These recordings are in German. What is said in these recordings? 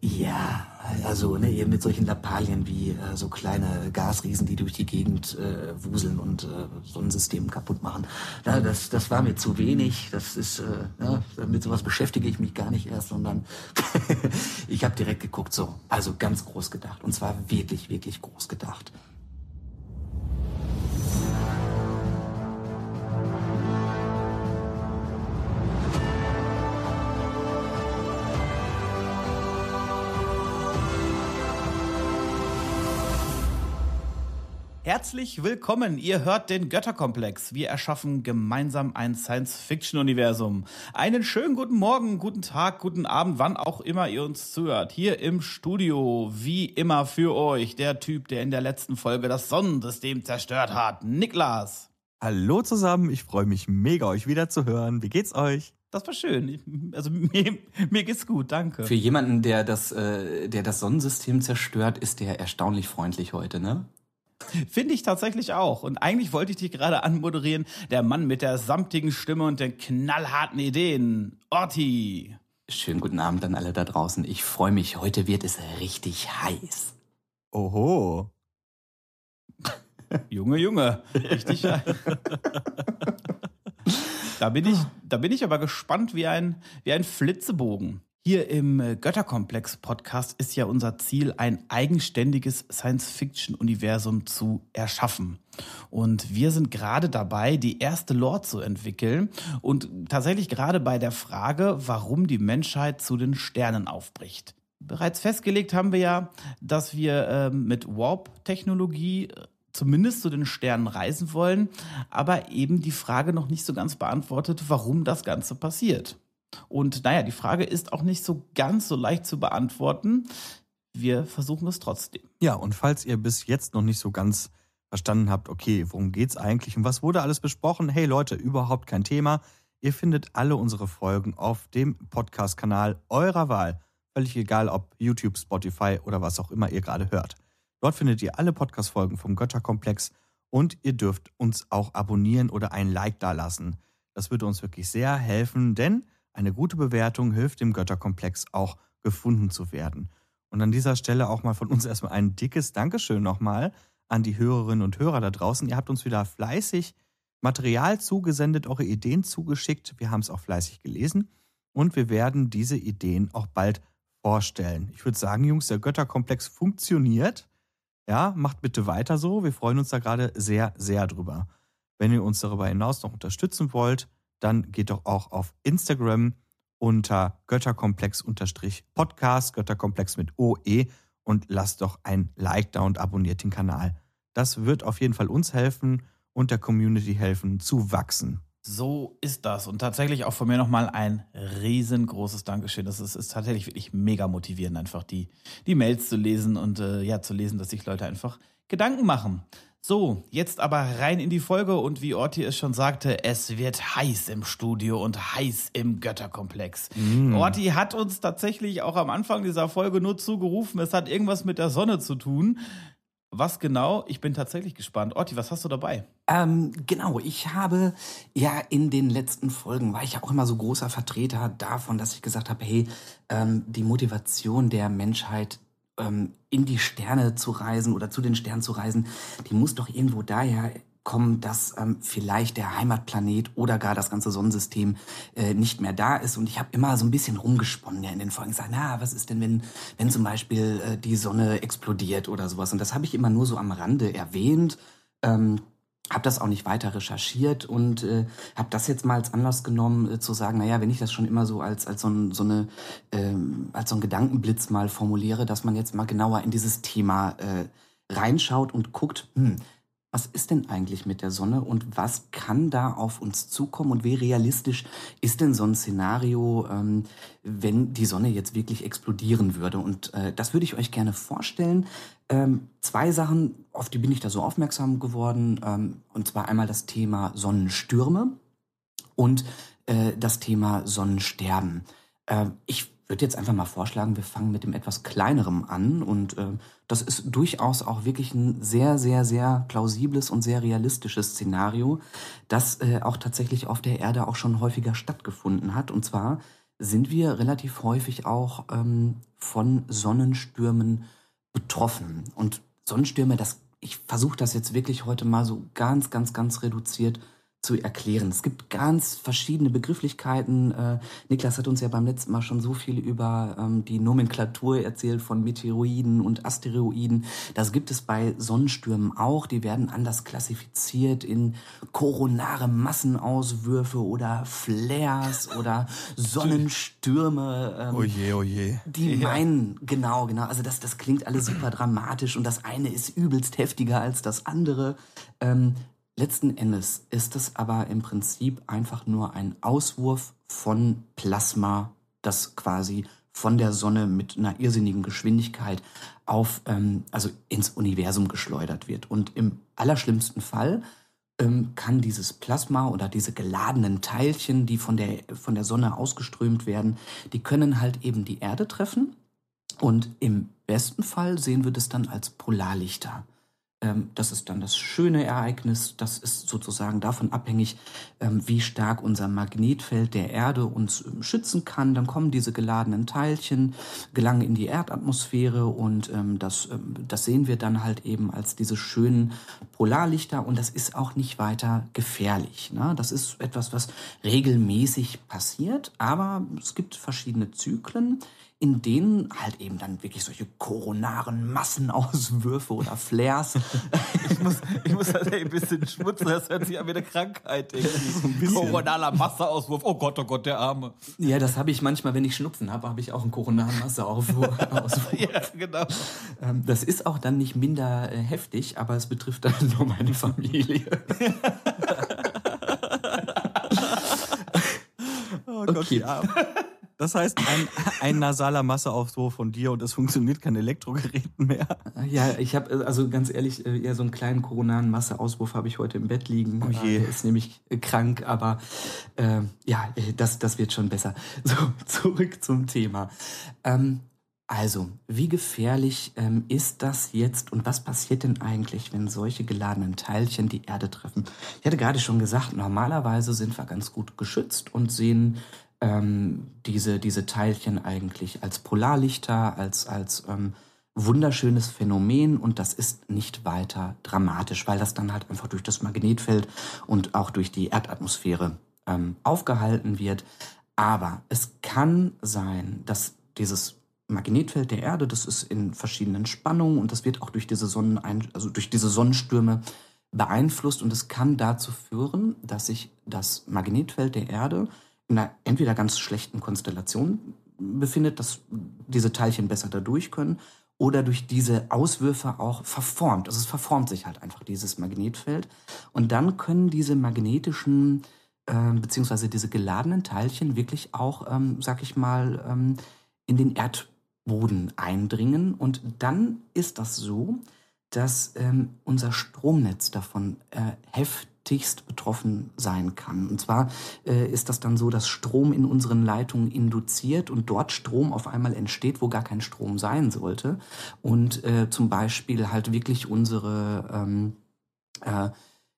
Ja, also ne, eben mit solchen Lappalien wie äh, so kleine Gasriesen, die durch die Gegend äh, wuseln und äh, Sonnensystem kaputt machen. Ja, das, das war mir zu wenig. Das ist, äh, ja, mit sowas beschäftige ich mich gar nicht erst, sondern ich habe direkt geguckt, so, also ganz groß gedacht. Und zwar wirklich, wirklich groß gedacht. Herzlich willkommen, ihr hört den Götterkomplex. Wir erschaffen gemeinsam ein Science-Fiction-Universum. Einen schönen guten Morgen, guten Tag, guten Abend, wann auch immer ihr uns zuhört. Hier im Studio, wie immer für euch, der Typ, der in der letzten Folge das Sonnensystem zerstört hat, Niklas. Hallo zusammen, ich freue mich mega, euch wieder zu hören. Wie geht's euch? Das war schön. Also mir, mir geht's gut, danke. Für jemanden, der das, äh, der das Sonnensystem zerstört, ist der erstaunlich freundlich heute, ne? Finde ich tatsächlich auch. Und eigentlich wollte ich dich gerade anmoderieren. Der Mann mit der samtigen Stimme und den knallharten Ideen. Orti. Schönen guten Abend an alle da draußen. Ich freue mich. Heute wird es richtig heiß. Oho. Junge, Junge. Richtig heiß. da bin ich, da bin ich aber gespannt wie ein, wie ein Flitzebogen. Hier im äh, Götterkomplex-Podcast ist ja unser Ziel, ein eigenständiges Science-Fiction-Universum zu erschaffen. Und wir sind gerade dabei, die erste Lore zu entwickeln und tatsächlich gerade bei der Frage, warum die Menschheit zu den Sternen aufbricht. Bereits festgelegt haben wir ja, dass wir äh, mit Warp-Technologie äh, zumindest zu den Sternen reisen wollen, aber eben die Frage noch nicht so ganz beantwortet, warum das Ganze passiert. Und naja, die Frage ist auch nicht so ganz so leicht zu beantworten. Wir versuchen es trotzdem. Ja, und falls ihr bis jetzt noch nicht so ganz verstanden habt, okay, worum geht's eigentlich und was wurde alles besprochen? Hey Leute, überhaupt kein Thema. Ihr findet alle unsere Folgen auf dem Podcast-Kanal eurer Wahl. Völlig egal, ob YouTube, Spotify oder was auch immer ihr gerade hört. Dort findet ihr alle Podcast-Folgen vom Götterkomplex und ihr dürft uns auch abonnieren oder ein Like dalassen. Das würde uns wirklich sehr helfen, denn eine gute Bewertung hilft dem Götterkomplex auch gefunden zu werden. Und an dieser Stelle auch mal von uns erstmal ein dickes Dankeschön nochmal an die Hörerinnen und Hörer da draußen. Ihr habt uns wieder fleißig Material zugesendet, eure Ideen zugeschickt. Wir haben es auch fleißig gelesen und wir werden diese Ideen auch bald vorstellen. Ich würde sagen, Jungs, der Götterkomplex funktioniert. Ja, macht bitte weiter so. Wir freuen uns da gerade sehr, sehr drüber. Wenn ihr uns darüber hinaus noch unterstützen wollt, dann geht doch auch auf Instagram unter Götterkomplex-Podcast, Götterkomplex mit OE und lasst doch ein Like da und abonniert den Kanal. Das wird auf jeden Fall uns helfen und der Community helfen zu wachsen. So ist das. Und tatsächlich auch von mir nochmal ein riesengroßes Dankeschön. Das ist, ist, tatsächlich wirklich mega motivierend, einfach die, die Mails zu lesen und äh, ja, zu lesen, dass sich Leute einfach Gedanken machen. So, jetzt aber rein in die Folge und wie Orti es schon sagte, es wird heiß im Studio und heiß im Götterkomplex. Mm. Orti hat uns tatsächlich auch am Anfang dieser Folge nur zugerufen, es hat irgendwas mit der Sonne zu tun. Was genau? Ich bin tatsächlich gespannt. Orti, was hast du dabei? Ähm, genau, ich habe ja in den letzten Folgen war ich ja auch immer so großer Vertreter davon, dass ich gesagt habe, hey, ähm, die Motivation der Menschheit ähm, in die Sterne zu reisen oder zu den Sternen zu reisen, die muss doch irgendwo daher kommen, dass ähm, vielleicht der Heimatplanet oder gar das ganze Sonnensystem äh, nicht mehr da ist. Und ich habe immer so ein bisschen rumgesponnen ja in den Folgen, gesagt, na, was ist denn, wenn, wenn zum Beispiel äh, die Sonne explodiert oder sowas? Und das habe ich immer nur so am Rande erwähnt. Ähm, habe das auch nicht weiter recherchiert und äh, habe das jetzt mal als Anlass genommen äh, zu sagen, naja, wenn ich das schon immer so als als so, ein, so eine ähm, als so ein Gedankenblitz mal formuliere, dass man jetzt mal genauer in dieses Thema äh, reinschaut und guckt, hm, was ist denn eigentlich mit der Sonne und was kann da auf uns zukommen und wie realistisch ist denn so ein Szenario, ähm, wenn die Sonne jetzt wirklich explodieren würde? Und äh, das würde ich euch gerne vorstellen. Ähm, zwei Sachen, auf die bin ich da so aufmerksam geworden, ähm, und zwar einmal das Thema Sonnenstürme und äh, das Thema Sonnensterben. Äh, ich würde jetzt einfach mal vorschlagen, wir fangen mit dem etwas kleinerem an und äh, das ist durchaus auch wirklich ein sehr, sehr, sehr plausibles und sehr realistisches Szenario, das äh, auch tatsächlich auf der Erde auch schon häufiger stattgefunden hat und zwar sind wir relativ häufig auch ähm, von Sonnenstürmen betroffen. Und Sonnenstürme, das, ich versuche das jetzt wirklich heute mal so ganz, ganz, ganz reduziert zu erklären. Es gibt ganz verschiedene Begrifflichkeiten. Äh, Niklas hat uns ja beim letzten Mal schon so viel über ähm, die Nomenklatur erzählt von Meteoroiden und Asteroiden. Das gibt es bei Sonnenstürmen auch. Die werden anders klassifiziert in koronare Massenauswürfe oder Flares oder Sonnenstürme. Ähm, oje, oje. Die ja. meinen, genau, genau. Also das, das klingt alles super dramatisch und das eine ist übelst heftiger als das andere. Ähm, Letzten Endes ist es aber im Prinzip einfach nur ein Auswurf von Plasma, das quasi von der Sonne mit einer irrsinnigen Geschwindigkeit auf, ähm, also ins Universum geschleudert wird. Und im allerschlimmsten Fall ähm, kann dieses Plasma oder diese geladenen Teilchen, die von der, von der Sonne ausgeströmt werden, die können halt eben die Erde treffen. Und im besten Fall sehen wir das dann als Polarlichter. Ähm, das ist dann das schöne Ereignis. Das ist sozusagen davon abhängig, ähm, wie stark unser Magnetfeld der Erde uns ähm, schützen kann. Dann kommen diese geladenen Teilchen, gelangen in die Erdatmosphäre und das, das sehen wir dann halt eben als diese schönen Polarlichter und das ist auch nicht weiter gefährlich. Ne? Das ist etwas, was regelmäßig passiert, aber es gibt verschiedene Zyklen in denen halt eben dann wirklich solche koronaren Massenauswürfe oder Flares. ich muss, ich muss halt ein bisschen schmutzen, das hört sich an wie eine Krankheit. Irgendwie. So Koronaler Masseauswurf. Oh Gott, oh Gott, der Arme. Ja, das habe ich manchmal, wenn ich Schnupfen habe, habe ich auch einen koronaren Masseauswurf. ja, genau. Ähm, das ist auch dann nicht minder äh, heftig, aber es betrifft dann nur meine Familie. oh Gott, okay. ja. Das heißt, ein, ein nasaler Masseaufwurf von dir und es funktioniert kein Elektrogerät mehr. Ja, ich habe also ganz ehrlich, ja äh, so einen kleinen koronaren Masseauswurf habe ich heute im Bett liegen. Oh je. Der ist nämlich äh, krank, aber äh, ja, das, das wird schon besser. So, zurück zum Thema. Ähm, also, wie gefährlich ähm, ist das jetzt und was passiert denn eigentlich, wenn solche geladenen Teilchen die Erde treffen? Ich hatte gerade schon gesagt, normalerweise sind wir ganz gut geschützt und sehen ähm, diese, diese Teilchen eigentlich als Polarlichter, als, als ähm, wunderschönes Phänomen und das ist nicht weiter dramatisch, weil das dann halt einfach durch das Magnetfeld und auch durch die Erdatmosphäre ähm, aufgehalten wird. Aber es kann sein, dass dieses Magnetfeld der Erde, das ist in verschiedenen Spannungen und das wird auch durch diese Sonnen, also durch diese Sonnenstürme beeinflusst und es kann dazu führen, dass sich das Magnetfeld der Erde in einer entweder ganz schlechten Konstellation befindet, dass diese Teilchen besser dadurch können, oder durch diese Auswürfe auch verformt. Also es verformt sich halt einfach dieses Magnetfeld. Und dann können diese magnetischen äh, beziehungsweise diese geladenen Teilchen wirklich auch, ähm, sag ich mal, ähm, in den Erdboden eindringen. Und dann ist das so, dass ähm, unser Stromnetz davon äh, heftig heftigst betroffen sein kann. Und zwar äh, ist das dann so, dass Strom in unseren Leitungen induziert und dort Strom auf einmal entsteht, wo gar kein Strom sein sollte. Und äh, zum Beispiel halt wirklich unsere ähm, äh,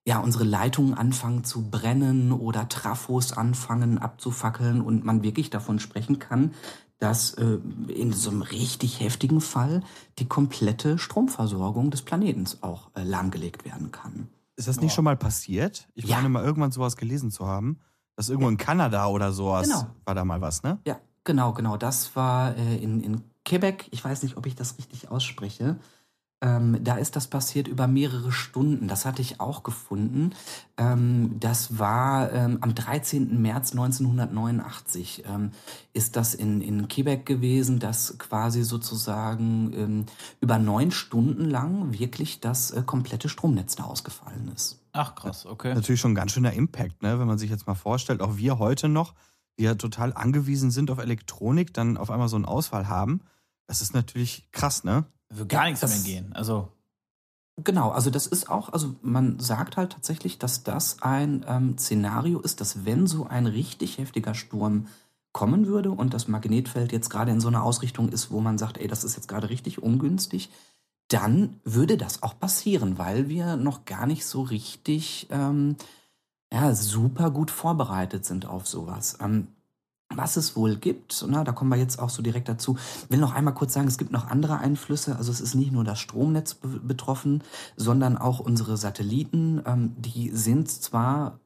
ja, unsere Leitungen anfangen zu brennen oder Trafos anfangen abzufackeln und man wirklich davon sprechen kann, dass äh, in so einem richtig heftigen Fall die komplette Stromversorgung des Planetens auch äh, lahmgelegt werden kann. Ist das nicht schon mal passiert? Ich ja. meine mal irgendwann sowas gelesen zu haben. Dass irgendwo in Kanada oder sowas genau. war da mal was, ne? Ja, genau, genau. Das war äh, in, in Quebec. Ich weiß nicht, ob ich das richtig ausspreche. Ähm, da ist das passiert über mehrere Stunden. Das hatte ich auch gefunden. Ähm, das war ähm, am 13. März 1989 ähm, ist das in, in Quebec gewesen, dass quasi sozusagen ähm, über neun Stunden lang wirklich das äh, komplette Stromnetz da ausgefallen ist. Ach krass, okay. Natürlich schon ein ganz schöner Impact, ne? wenn man sich jetzt mal vorstellt, auch wir heute noch, die ja total angewiesen sind auf Elektronik, dann auf einmal so einen Ausfall haben. Das ist natürlich krass, ne? Würde gar nichts mehr gehen. Also. Genau, also das ist auch, also man sagt halt tatsächlich, dass das ein ähm, Szenario ist, dass wenn so ein richtig heftiger Sturm kommen würde und das Magnetfeld jetzt gerade in so einer Ausrichtung ist, wo man sagt, ey, das ist jetzt gerade richtig ungünstig, dann würde das auch passieren, weil wir noch gar nicht so richtig ähm, ja, super gut vorbereitet sind auf sowas. Ähm, was es wohl gibt, na, da kommen wir jetzt auch so direkt dazu. will noch einmal kurz sagen, es gibt noch andere Einflüsse. Also es ist nicht nur das Stromnetz betroffen, sondern auch unsere Satelliten. Ähm, die sind zwar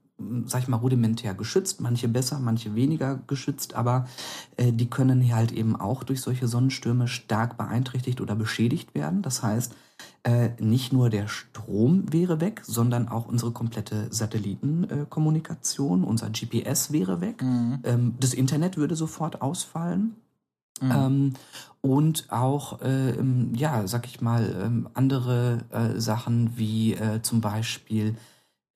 sag ich mal, rudimentär geschützt, manche besser, manche weniger geschützt, aber äh, die können halt eben auch durch solche Sonnenstürme stark beeinträchtigt oder beschädigt werden. Das heißt, äh, nicht nur der Strom wäre weg, sondern auch unsere komplette Satellitenkommunikation, äh, unser GPS wäre weg, mhm. ähm, das Internet würde sofort ausfallen. Mhm. Ähm, und auch, äh, ja, sag ich mal, ähm, andere äh, Sachen wie äh, zum Beispiel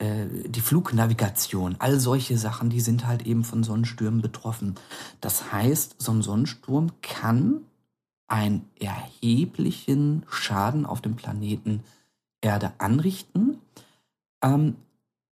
die Flugnavigation, all solche Sachen, die sind halt eben von Sonnenstürmen betroffen. Das heißt, so ein Sonnensturm kann einen erheblichen Schaden auf dem Planeten Erde anrichten. Ähm,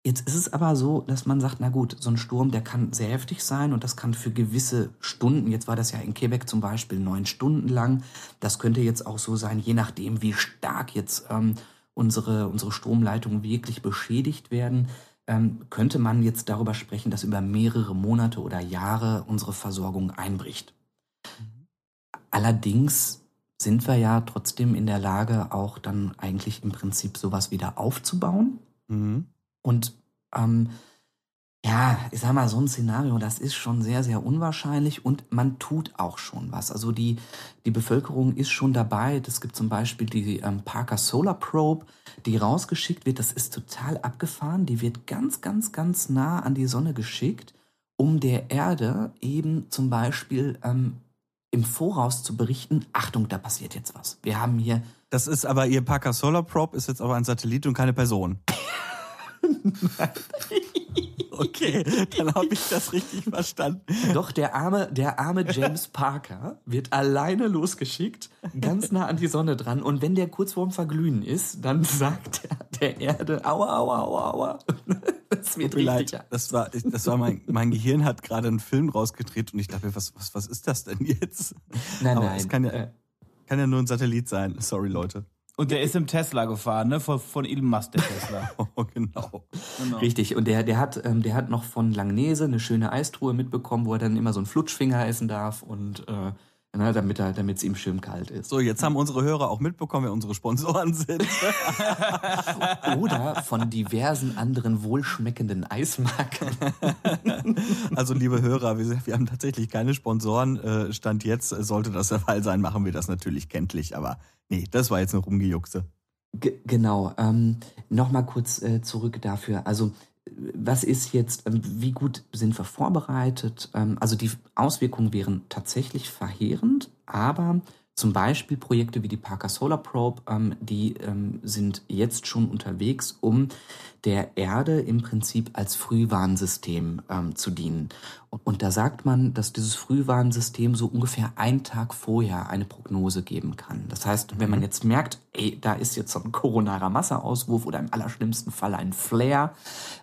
jetzt ist es aber so, dass man sagt, na gut, so ein Sturm, der kann sehr heftig sein und das kann für gewisse Stunden, jetzt war das ja in Quebec zum Beispiel neun Stunden lang, das könnte jetzt auch so sein, je nachdem, wie stark jetzt ähm, unsere, unsere Stromleitungen wirklich beschädigt werden, ähm, könnte man jetzt darüber sprechen, dass über mehrere Monate oder Jahre unsere Versorgung einbricht. Allerdings sind wir ja trotzdem in der Lage, auch dann eigentlich im Prinzip sowas wieder aufzubauen. Mhm. Und ähm, ja, ich sag mal, so ein Szenario, das ist schon sehr, sehr unwahrscheinlich und man tut auch schon was. Also die, die Bevölkerung ist schon dabei. Es gibt zum Beispiel die ähm, Parker Solar Probe, die rausgeschickt wird. Das ist total abgefahren. Die wird ganz, ganz, ganz nah an die Sonne geschickt, um der Erde eben zum Beispiel ähm, im Voraus zu berichten, Achtung, da passiert jetzt was. Wir haben hier. Das ist aber, Ihr Parker Solar Probe ist jetzt aber ein Satellit und keine Person. Okay, dann habe ich das richtig verstanden. Doch der arme, der arme James Parker wird alleine losgeschickt, ganz nah an die Sonne dran. Und wenn der kurz vorm Verglühen ist, dann sagt er der Erde, aua, aua, aua, aua. Das wird richtig. Das war, das war mein, mein Gehirn hat gerade einen Film rausgedreht und ich dachte, was, was, was ist das denn jetzt? Nein, Aber nein. Es kann ja, äh. kann ja nur ein Satellit sein. Sorry, Leute. Und der ist im Tesla gefahren, ne? Von, von Elon Musk, der Tesla. oh, genau. genau. Richtig. Und der, der, hat, ähm, der hat noch von Langnese eine schöne Eistruhe mitbekommen, wo er dann immer so einen Flutschfinger essen darf und äh, na, damit er, damit es ihm schön kalt ist. So, jetzt haben unsere Hörer auch mitbekommen, wer unsere Sponsoren sind. Oder von diversen anderen wohlschmeckenden Eismarken. also, liebe Hörer, wir, wir haben tatsächlich keine Sponsoren. Äh, Stand jetzt sollte das der Fall sein, machen wir das natürlich kenntlich. Aber nee, das war jetzt eine Rumgejuckse. G genau. Ähm, Nochmal kurz äh, zurück dafür. Also was ist jetzt, ähm, wie gut sind wir vorbereitet? Ähm, also die Auswirkungen wären tatsächlich verheerend, aber zum Beispiel Projekte wie die Parker Solar Probe, ähm, die ähm, sind jetzt schon unterwegs, um der Erde im Prinzip als Frühwarnsystem ähm, zu dienen. Und, und, da sagt man, dass dieses Frühwarnsystem so ungefähr einen Tag vorher eine Prognose geben kann. Das heißt, wenn man mhm. jetzt merkt, ey, da ist jetzt so ein koronarer Masseauswurf oder im allerschlimmsten Fall ein Flare,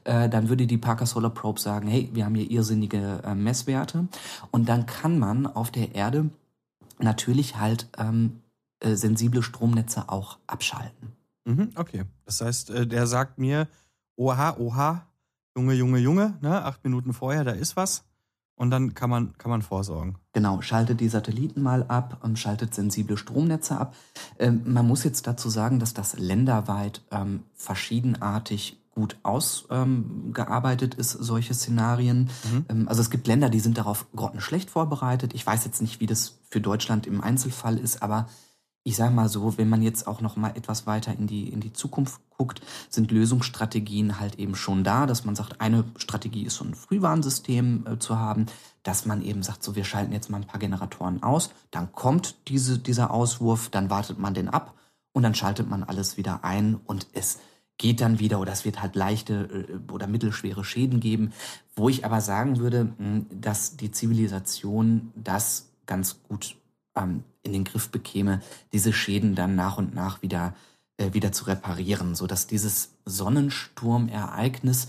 äh, dann würde die Parker Solar Probe sagen, hey, wir haben hier irrsinnige äh, Messwerte. Und dann kann man auf der Erde natürlich halt ähm, äh, sensible Stromnetze auch abschalten. Mhm, okay. Das heißt, äh, der sagt mir, oha, oha, Junge, Junge, Junge, ne, acht Minuten vorher, da ist was. Und dann kann man, kann man vorsorgen. Genau, schaltet die Satelliten mal ab und schaltet sensible Stromnetze ab. Ähm, man muss jetzt dazu sagen, dass das länderweit ähm, verschiedenartig gut ausgearbeitet ähm, ist, solche Szenarien. Mhm. Ähm, also es gibt Länder, die sind darauf grottenschlecht vorbereitet. Ich weiß jetzt nicht, wie das für Deutschland im Einzelfall ist, aber ich sage mal so, wenn man jetzt auch noch mal etwas weiter in die, in die Zukunft guckt, sind Lösungsstrategien halt eben schon da, dass man sagt, eine Strategie ist so ein Frühwarnsystem äh, zu haben, dass man eben sagt, so wir schalten jetzt mal ein paar Generatoren aus, dann kommt diese, dieser Auswurf, dann wartet man den ab und dann schaltet man alles wieder ein und es geht dann wieder oder es wird halt leichte äh, oder mittelschwere Schäden geben, wo ich aber sagen würde, hm, dass die Zivilisation das ganz gut ähm, in den Griff bekäme, diese Schäden dann nach und nach wieder, äh, wieder zu reparieren, sodass dieses Sonnensturmereignis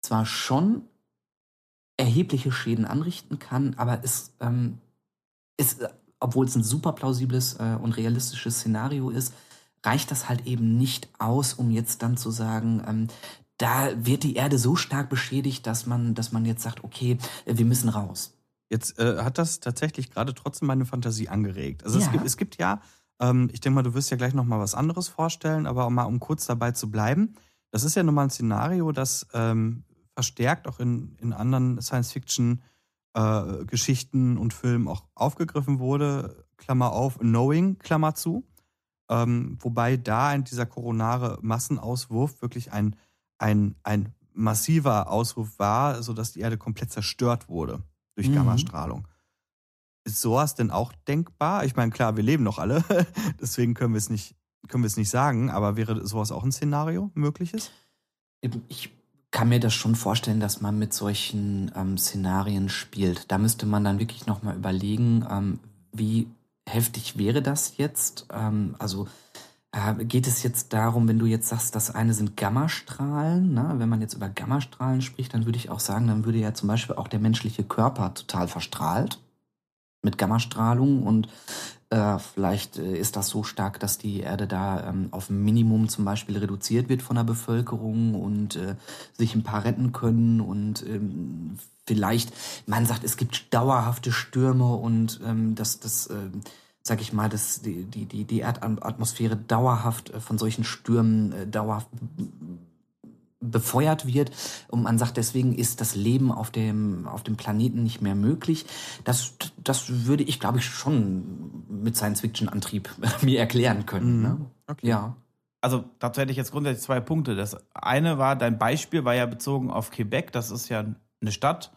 zwar schon erhebliche Schäden anrichten kann, aber es ähm, ist, obwohl es ein super plausibles äh, und realistisches Szenario ist, reicht das halt eben nicht aus, um jetzt dann zu sagen, ähm, da wird die Erde so stark beschädigt, dass man, dass man jetzt sagt, okay, wir müssen raus. Jetzt äh, hat das tatsächlich gerade trotzdem meine Fantasie angeregt. Also ja. es, gibt, es gibt ja, ähm, ich denke mal, du wirst ja gleich nochmal was anderes vorstellen, aber mal um kurz dabei zu bleiben, das ist ja nun mal ein Szenario, das ähm, verstärkt auch in, in anderen Science-Fiction-Geschichten äh, und Filmen auch aufgegriffen wurde. Klammer auf, Knowing, Klammer zu. Ähm, wobei da in dieser koronare Massenauswurf wirklich ein, ein, ein massiver Auswurf war, sodass die Erde komplett zerstört wurde durch mhm. Gammastrahlung. Ist sowas denn auch denkbar? Ich meine, klar, wir leben noch alle, deswegen können wir es nicht, können wir es nicht sagen, aber wäre sowas auch ein Szenario mögliches? Ich kann mir das schon vorstellen, dass man mit solchen ähm, Szenarien spielt. Da müsste man dann wirklich nochmal überlegen, ähm, wie heftig wäre das jetzt? Ähm, also äh, geht es jetzt darum, wenn du jetzt sagst, das eine sind Gammastrahlen, ne? wenn man jetzt über Gammastrahlen spricht, dann würde ich auch sagen, dann würde ja zum Beispiel auch der menschliche Körper total verstrahlt mit Gammastrahlung und äh, vielleicht äh, ist das so stark, dass die Erde da ähm, auf ein Minimum zum Beispiel reduziert wird von der Bevölkerung und äh, sich ein paar retten können und ähm, vielleicht, man sagt, es gibt dauerhafte Stürme und ähm, das, das äh, sag ich mal, dass die, die, die, die Erdatmosphäre dauerhaft äh, von solchen Stürmen äh, dauerhaft befeuert wird und man sagt, deswegen ist das Leben auf dem, auf dem Planeten nicht mehr möglich. Das, das würde ich, glaube ich, schon mit Science-Fiction-Antrieb mir erklären können. Mhm. Ne? Okay. Ja. Also dazu hätte ich jetzt grundsätzlich zwei Punkte. Das eine war, dein Beispiel war ja bezogen auf Quebec, das ist ja eine Stadt.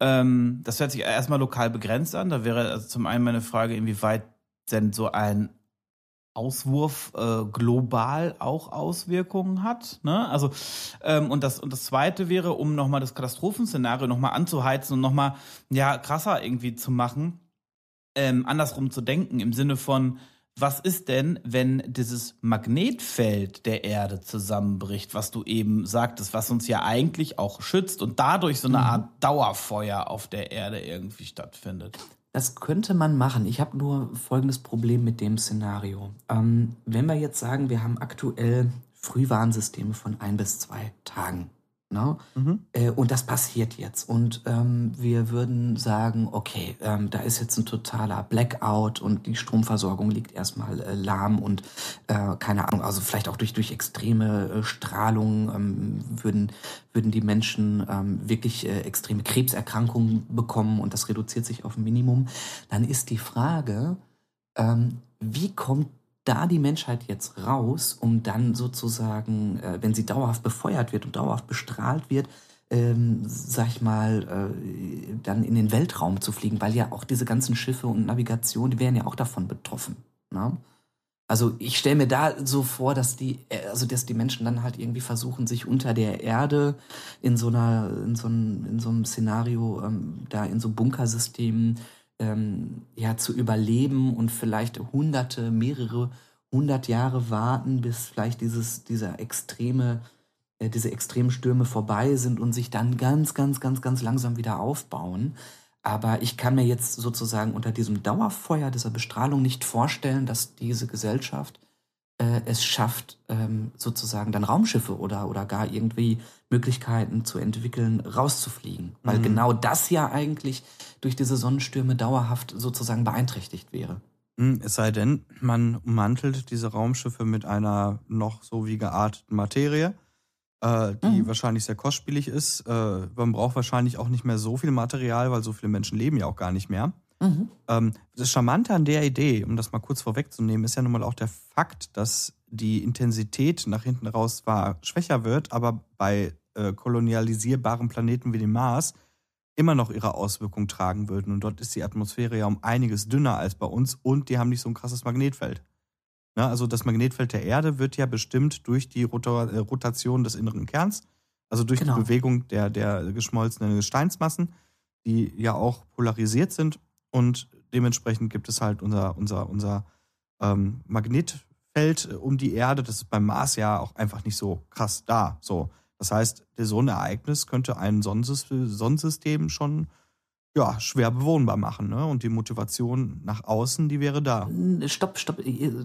Ähm, das hört sich erstmal lokal begrenzt an. Da wäre also zum einen meine Frage, inwieweit denn so ein Auswurf äh, global auch Auswirkungen hat. Ne? Also ähm, und das und das Zweite wäre, um nochmal das Katastrophenszenario nochmal anzuheizen und nochmal ja krasser irgendwie zu machen, ähm, andersrum zu denken im Sinne von was ist denn, wenn dieses Magnetfeld der Erde zusammenbricht, was du eben sagtest, was uns ja eigentlich auch schützt und dadurch so eine mhm. Art Dauerfeuer auf der Erde irgendwie stattfindet? Das könnte man machen. Ich habe nur folgendes Problem mit dem Szenario. Ähm, wenn wir jetzt sagen, wir haben aktuell Frühwarnsysteme von ein bis zwei Tagen. Ne? Mhm. Äh, und das passiert jetzt. Und ähm, wir würden sagen, okay, ähm, da ist jetzt ein totaler Blackout und die Stromversorgung liegt erstmal äh, lahm und äh, keine Ahnung, also vielleicht auch durch, durch extreme äh, Strahlung ähm, würden, würden die Menschen ähm, wirklich äh, extreme Krebserkrankungen bekommen und das reduziert sich auf ein Minimum. Dann ist die Frage, ähm, wie kommt da die Menschheit jetzt raus, um dann sozusagen, äh, wenn sie dauerhaft befeuert wird und dauerhaft bestrahlt wird, ähm, sag ich mal, äh, dann in den Weltraum zu fliegen, weil ja auch diese ganzen Schiffe und Navigation, die wären ja auch davon betroffen. Ne? Also ich stelle mir da so vor, dass die, äh, also dass die Menschen dann halt irgendwie versuchen, sich unter der Erde in so einer, in so einem, in so einem Szenario, ähm, da in so Bunkersystemen ähm, ja, zu überleben und vielleicht hunderte, mehrere hundert Jahre warten, bis vielleicht dieses, dieser extreme, äh, diese extremen Stürme vorbei sind und sich dann ganz, ganz, ganz, ganz langsam wieder aufbauen. Aber ich kann mir jetzt sozusagen unter diesem Dauerfeuer dieser Bestrahlung nicht vorstellen, dass diese Gesellschaft äh, es schafft, ähm, sozusagen dann Raumschiffe oder, oder gar irgendwie Möglichkeiten zu entwickeln, rauszufliegen. Weil mhm. genau das ja eigentlich durch diese Sonnenstürme dauerhaft sozusagen beeinträchtigt wäre. Hm, es sei denn, man ummantelt diese Raumschiffe mit einer noch so wie gearteten Materie, äh, die mhm. wahrscheinlich sehr kostspielig ist. Äh, man braucht wahrscheinlich auch nicht mehr so viel Material, weil so viele Menschen leben ja auch gar nicht mehr. Mhm. Ähm, das Charmante an der Idee, um das mal kurz vorwegzunehmen, ist ja nun mal auch der Fakt, dass die Intensität nach hinten raus zwar schwächer wird, aber bei äh, kolonialisierbaren Planeten wie dem Mars immer noch ihre Auswirkungen tragen würden. Und dort ist die Atmosphäre ja um einiges dünner als bei uns und die haben nicht so ein krasses Magnetfeld. Ja, also das Magnetfeld der Erde wird ja bestimmt durch die äh, Rotation des inneren Kerns, also durch genau. die Bewegung der, der geschmolzenen Gesteinsmassen, die ja auch polarisiert sind und dementsprechend gibt es halt unser, unser, unser ähm, Magnetfeld um die Erde. Das ist beim Mars ja auch einfach nicht so krass da. So. Das heißt, so ein Ereignis könnte ein Sonnensystem schon ja, schwer bewohnbar machen. Ne? Und die Motivation nach außen, die wäre da. Stopp, stopp.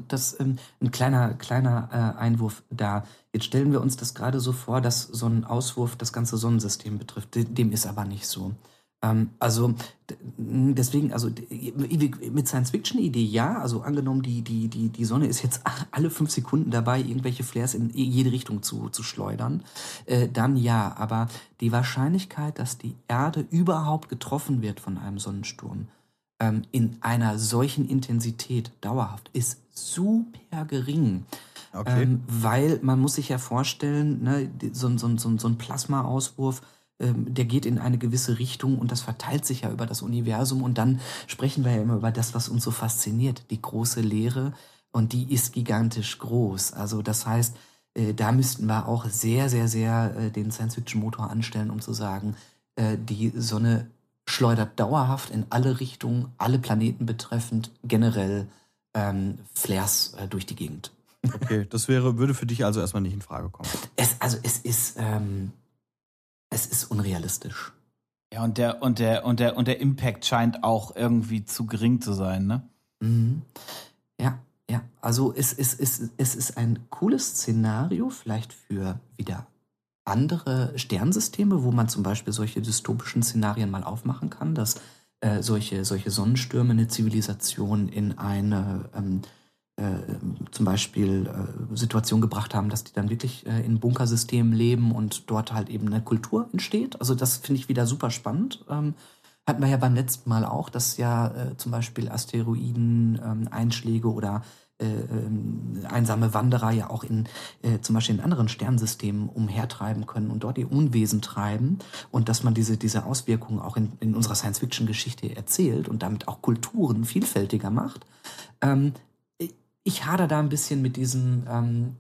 Das ähm, ein kleiner, kleiner äh, Einwurf da. Jetzt stellen wir uns das gerade so vor, dass so ein Auswurf das ganze Sonnensystem betrifft. Dem ist aber nicht so. Ähm, also deswegen, also mit Science-Fiction-Idee ja, also angenommen, die, die, die, die Sonne ist jetzt alle fünf Sekunden dabei, irgendwelche Flares in jede Richtung zu, zu schleudern, äh, dann ja, aber die Wahrscheinlichkeit, dass die Erde überhaupt getroffen wird von einem Sonnensturm ähm, in einer solchen Intensität dauerhaft, ist super gering. Okay. Ähm, weil man muss sich ja vorstellen, ne, so, so, so, so ein Plasma-Auswurf, ähm, der geht in eine gewisse Richtung und das verteilt sich ja über das Universum und dann sprechen wir ja immer über das, was uns so fasziniert, die große Leere und die ist gigantisch groß. Also das heißt, äh, da müssten wir auch sehr, sehr, sehr äh, den Science-Fiction-Motor anstellen, um zu sagen, äh, die Sonne schleudert dauerhaft in alle Richtungen, alle Planeten betreffend, generell ähm, Flares äh, durch die Gegend. Okay, das wäre, würde für dich also erstmal nicht in Frage kommen. Es, also es ist, ähm, es ist unrealistisch. Ja, und der, und der, und der, und der Impact scheint auch irgendwie zu gering zu sein, ne? Mhm. Ja, ja. Also es, es, es, es ist ein cooles Szenario, vielleicht für wieder andere Sternsysteme, wo man zum Beispiel solche dystopischen Szenarien mal aufmachen kann, dass äh, solche, solche Sonnenstürme eine Zivilisation in eine ähm, äh, zum Beispiel äh, Situation gebracht haben, dass die dann wirklich äh, in Bunkersystemen leben und dort halt eben eine Kultur entsteht. Also das finde ich wieder super spannend. Ähm, hatten wir ja beim letzten Mal auch, dass ja äh, zum Beispiel Asteroiden, ähm, Einschläge oder äh, ähm, einsame Wanderer ja auch in äh, zum Beispiel in anderen Sternsystemen umhertreiben können und dort ihr Unwesen treiben und dass man diese, diese Auswirkungen auch in, in unserer Science-Fiction-Geschichte erzählt und damit auch Kulturen vielfältiger macht. Ähm, ich hader da ein bisschen mit diesem ähm,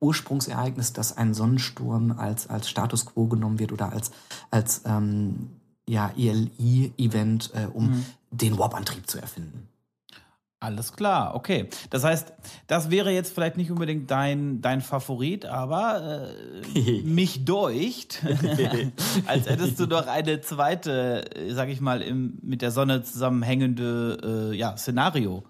Ursprungsereignis, dass ein Sonnensturm als, als Status quo genommen wird oder als, als ähm, ja, ELI-Event, äh, um mhm. den Warp-Antrieb zu erfinden. Alles klar, okay. Das heißt, das wäre jetzt vielleicht nicht unbedingt dein, dein Favorit, aber äh, mich deucht, als hättest du doch eine zweite, sag ich mal, im, mit der Sonne zusammenhängende äh, ja, Szenario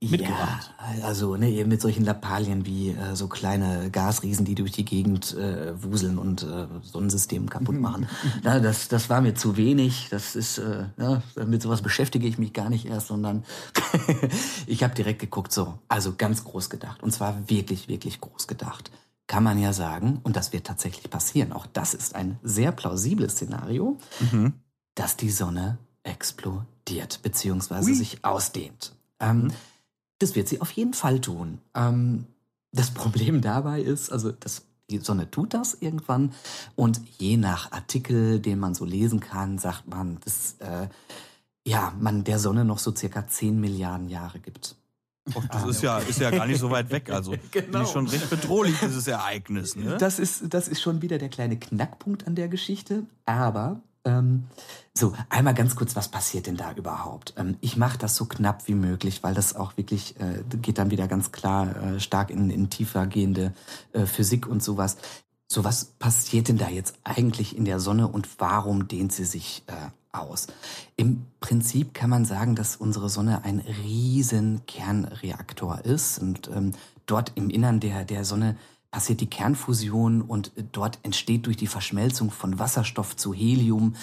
mitgebracht. Ja, also ne, mit solchen Lappalien wie äh, so kleine Gasriesen, die durch die Gegend äh, wuseln und äh, Sonnensystem kaputt mhm. machen. ja, das, das war mir zu wenig. Das ist, äh, ja, mit sowas beschäftige ich mich gar nicht erst, sondern ich habe direkt geguckt, so, also ganz groß gedacht. Und zwar wirklich, wirklich groß gedacht. Kann man ja sagen, und das wird tatsächlich passieren, auch das ist ein sehr plausibles Szenario, mhm. dass die Sonne explodiert, beziehungsweise Ui. sich ausdehnt. Ähm, mhm. Das wird sie auf jeden Fall tun. Ähm, das Problem dabei ist, also das, die Sonne tut das irgendwann und je nach Artikel, den man so lesen kann, sagt man, dass äh, ja, man der Sonne noch so circa 10 Milliarden Jahre gibt. Oh, das ist ja, ist ja gar nicht so weit weg. Also genau. schon recht bedrohlich, dieses Ereignis. Ne? Das, ist, das ist schon wieder der kleine Knackpunkt an der Geschichte. Aber ähm, so, einmal ganz kurz, was passiert denn da überhaupt? Ähm, ich mache das so knapp wie möglich, weil das auch wirklich äh, geht dann wieder ganz klar äh, stark in, in tiefer gehende äh, Physik und sowas. So, was passiert denn da jetzt eigentlich in der Sonne und warum dehnt sie sich äh, aus? Im Prinzip kann man sagen, dass unsere Sonne ein riesen Kernreaktor ist und ähm, dort im Innern der, der Sonne passiert die Kernfusion und dort entsteht durch die Verschmelzung von Wasserstoff zu Helium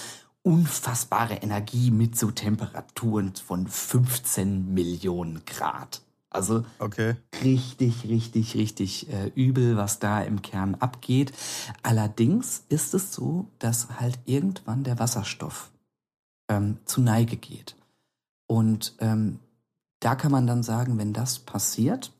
unfassbare Energie mit so Temperaturen von 15 Millionen Grad. Also okay. richtig, richtig, richtig äh, übel, was da im Kern abgeht. Allerdings ist es so, dass halt irgendwann der Wasserstoff ähm, zu Neige geht. Und ähm, da kann man dann sagen, wenn das passiert,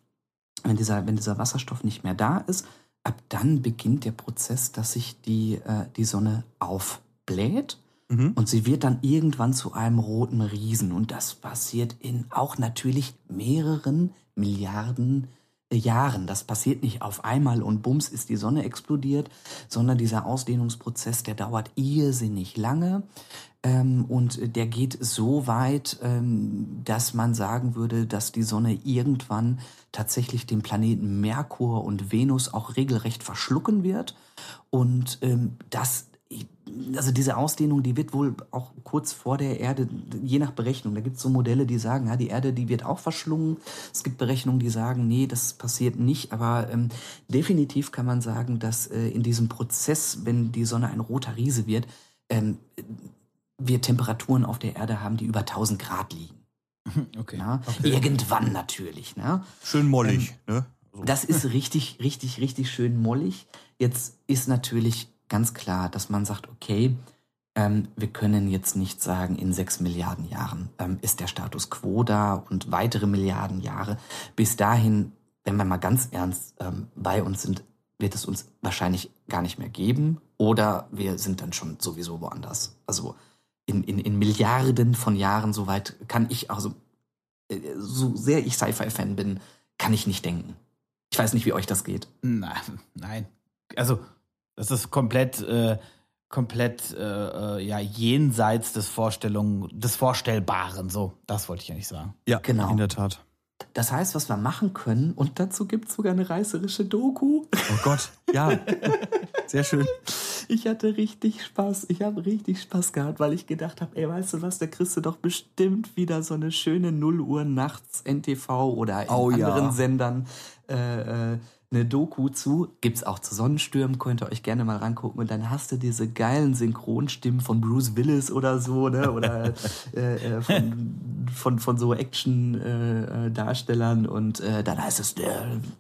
wenn dieser, wenn dieser Wasserstoff nicht mehr da ist, ab dann beginnt der Prozess, dass sich die, äh, die Sonne aufbläht mhm. und sie wird dann irgendwann zu einem roten Riesen. Und das passiert in auch natürlich mehreren Milliarden Jahren. Das passiert nicht auf einmal und bums ist die Sonne explodiert, sondern dieser Ausdehnungsprozess, der dauert irrsinnig lange. Ähm, und der geht so weit, ähm, dass man sagen würde, dass die Sonne irgendwann tatsächlich den Planeten Merkur und Venus auch regelrecht verschlucken wird. Und ähm, das also diese Ausdehnung, die wird wohl auch kurz vor der Erde, je nach Berechnung, da gibt es so Modelle, die sagen, ja, die Erde, die wird auch verschlungen. Es gibt Berechnungen, die sagen, nee, das passiert nicht. Aber ähm, definitiv kann man sagen, dass äh, in diesem Prozess, wenn die Sonne ein roter Riese wird, ähm, wir Temperaturen auf der Erde haben, die über 1000 Grad liegen. Okay. Ja? Irgendwann natürlich. Ne? Schön mollig, ne? So. Das ist richtig, richtig, richtig schön mollig. Jetzt ist natürlich ganz klar, dass man sagt, okay, ähm, wir können jetzt nicht sagen, in sechs Milliarden Jahren ähm, ist der Status quo da und weitere Milliarden Jahre. Bis dahin, wenn wir mal ganz ernst ähm, bei uns sind, wird es uns wahrscheinlich gar nicht mehr geben oder wir sind dann schon sowieso woanders. Also in, in, in Milliarden von Jahren, soweit kann ich, also äh, so sehr ich Sci-Fi-Fan bin, kann ich nicht denken. Ich weiß nicht, wie euch das geht. Nein, nein. Also, das ist komplett, äh, komplett äh, äh, ja, jenseits des Vorstellungen, des Vorstellbaren. So, das wollte ich ja nicht sagen. Ja, Genau. in der Tat. Das heißt, was wir machen können, und dazu gibt es sogar eine reißerische Doku. Oh Gott, ja. Sehr schön. Ich hatte richtig Spaß. Ich habe richtig Spaß gehabt, weil ich gedacht habe, ey, weißt du was, da kriegst du doch bestimmt wieder so eine schöne 0 Uhr nachts NTV oder in Oh ja. anderen Sendern äh, äh, eine Doku zu. Gibt's auch zu Sonnenstürmen, könnt ihr euch gerne mal rangucken. Und dann hast du diese geilen Synchronstimmen von Bruce Willis oder so, ne? Oder äh, äh, von, von, von so Action-Darstellern. Äh, und dann heißt es,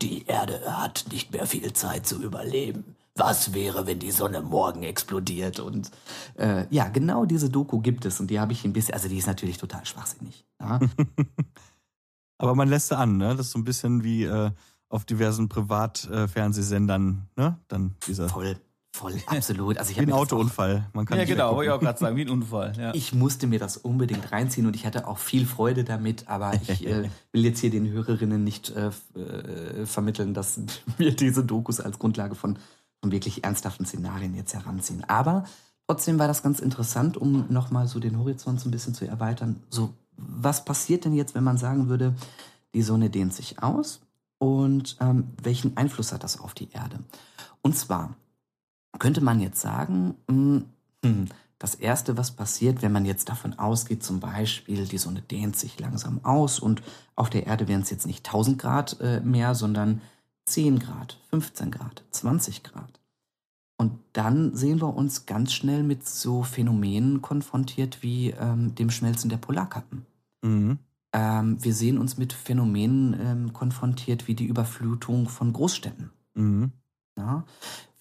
die Erde hat nicht mehr viel Zeit zu überleben. Was wäre, wenn die Sonne morgen explodiert? Und äh, ja, genau diese Doku gibt es und die habe ich ein bisschen, also die ist natürlich total schwachsinnig. Ja? Aber man lässt sie an, ne? Das ist so ein bisschen wie äh, auf diversen Privatfernsehsendern, ne? Dann dieser voll, voll, absolut. Also ich wie ein Autounfall. Man kann Ja, genau, wollte ich auch gerade sagen, wie ein Unfall. Ja. Ich musste mir das unbedingt reinziehen und ich hatte auch viel Freude damit, aber ich äh, will jetzt hier den Hörerinnen nicht äh, äh, vermitteln, dass wir diese Dokus als Grundlage von, von wirklich ernsthaften Szenarien jetzt heranziehen. Aber trotzdem war das ganz interessant, um nochmal so den Horizont so ein bisschen zu erweitern. So, was passiert denn jetzt, wenn man sagen würde, die Sonne dehnt sich aus und ähm, welchen Einfluss hat das auf die Erde? Und zwar könnte man jetzt sagen, mh, hm, das Erste, was passiert, wenn man jetzt davon ausgeht, zum Beispiel, die Sonne dehnt sich langsam aus und auf der Erde wären es jetzt nicht 1000 Grad äh, mehr, sondern 10 Grad, 15 Grad, 20 Grad. Und dann sehen wir uns ganz schnell mit so Phänomenen konfrontiert wie ähm, dem Schmelzen der Polarkappen. Mhm. Ähm, wir sehen uns mit Phänomenen ähm, konfrontiert wie die Überflutung von Großstädten. Mhm. Ja?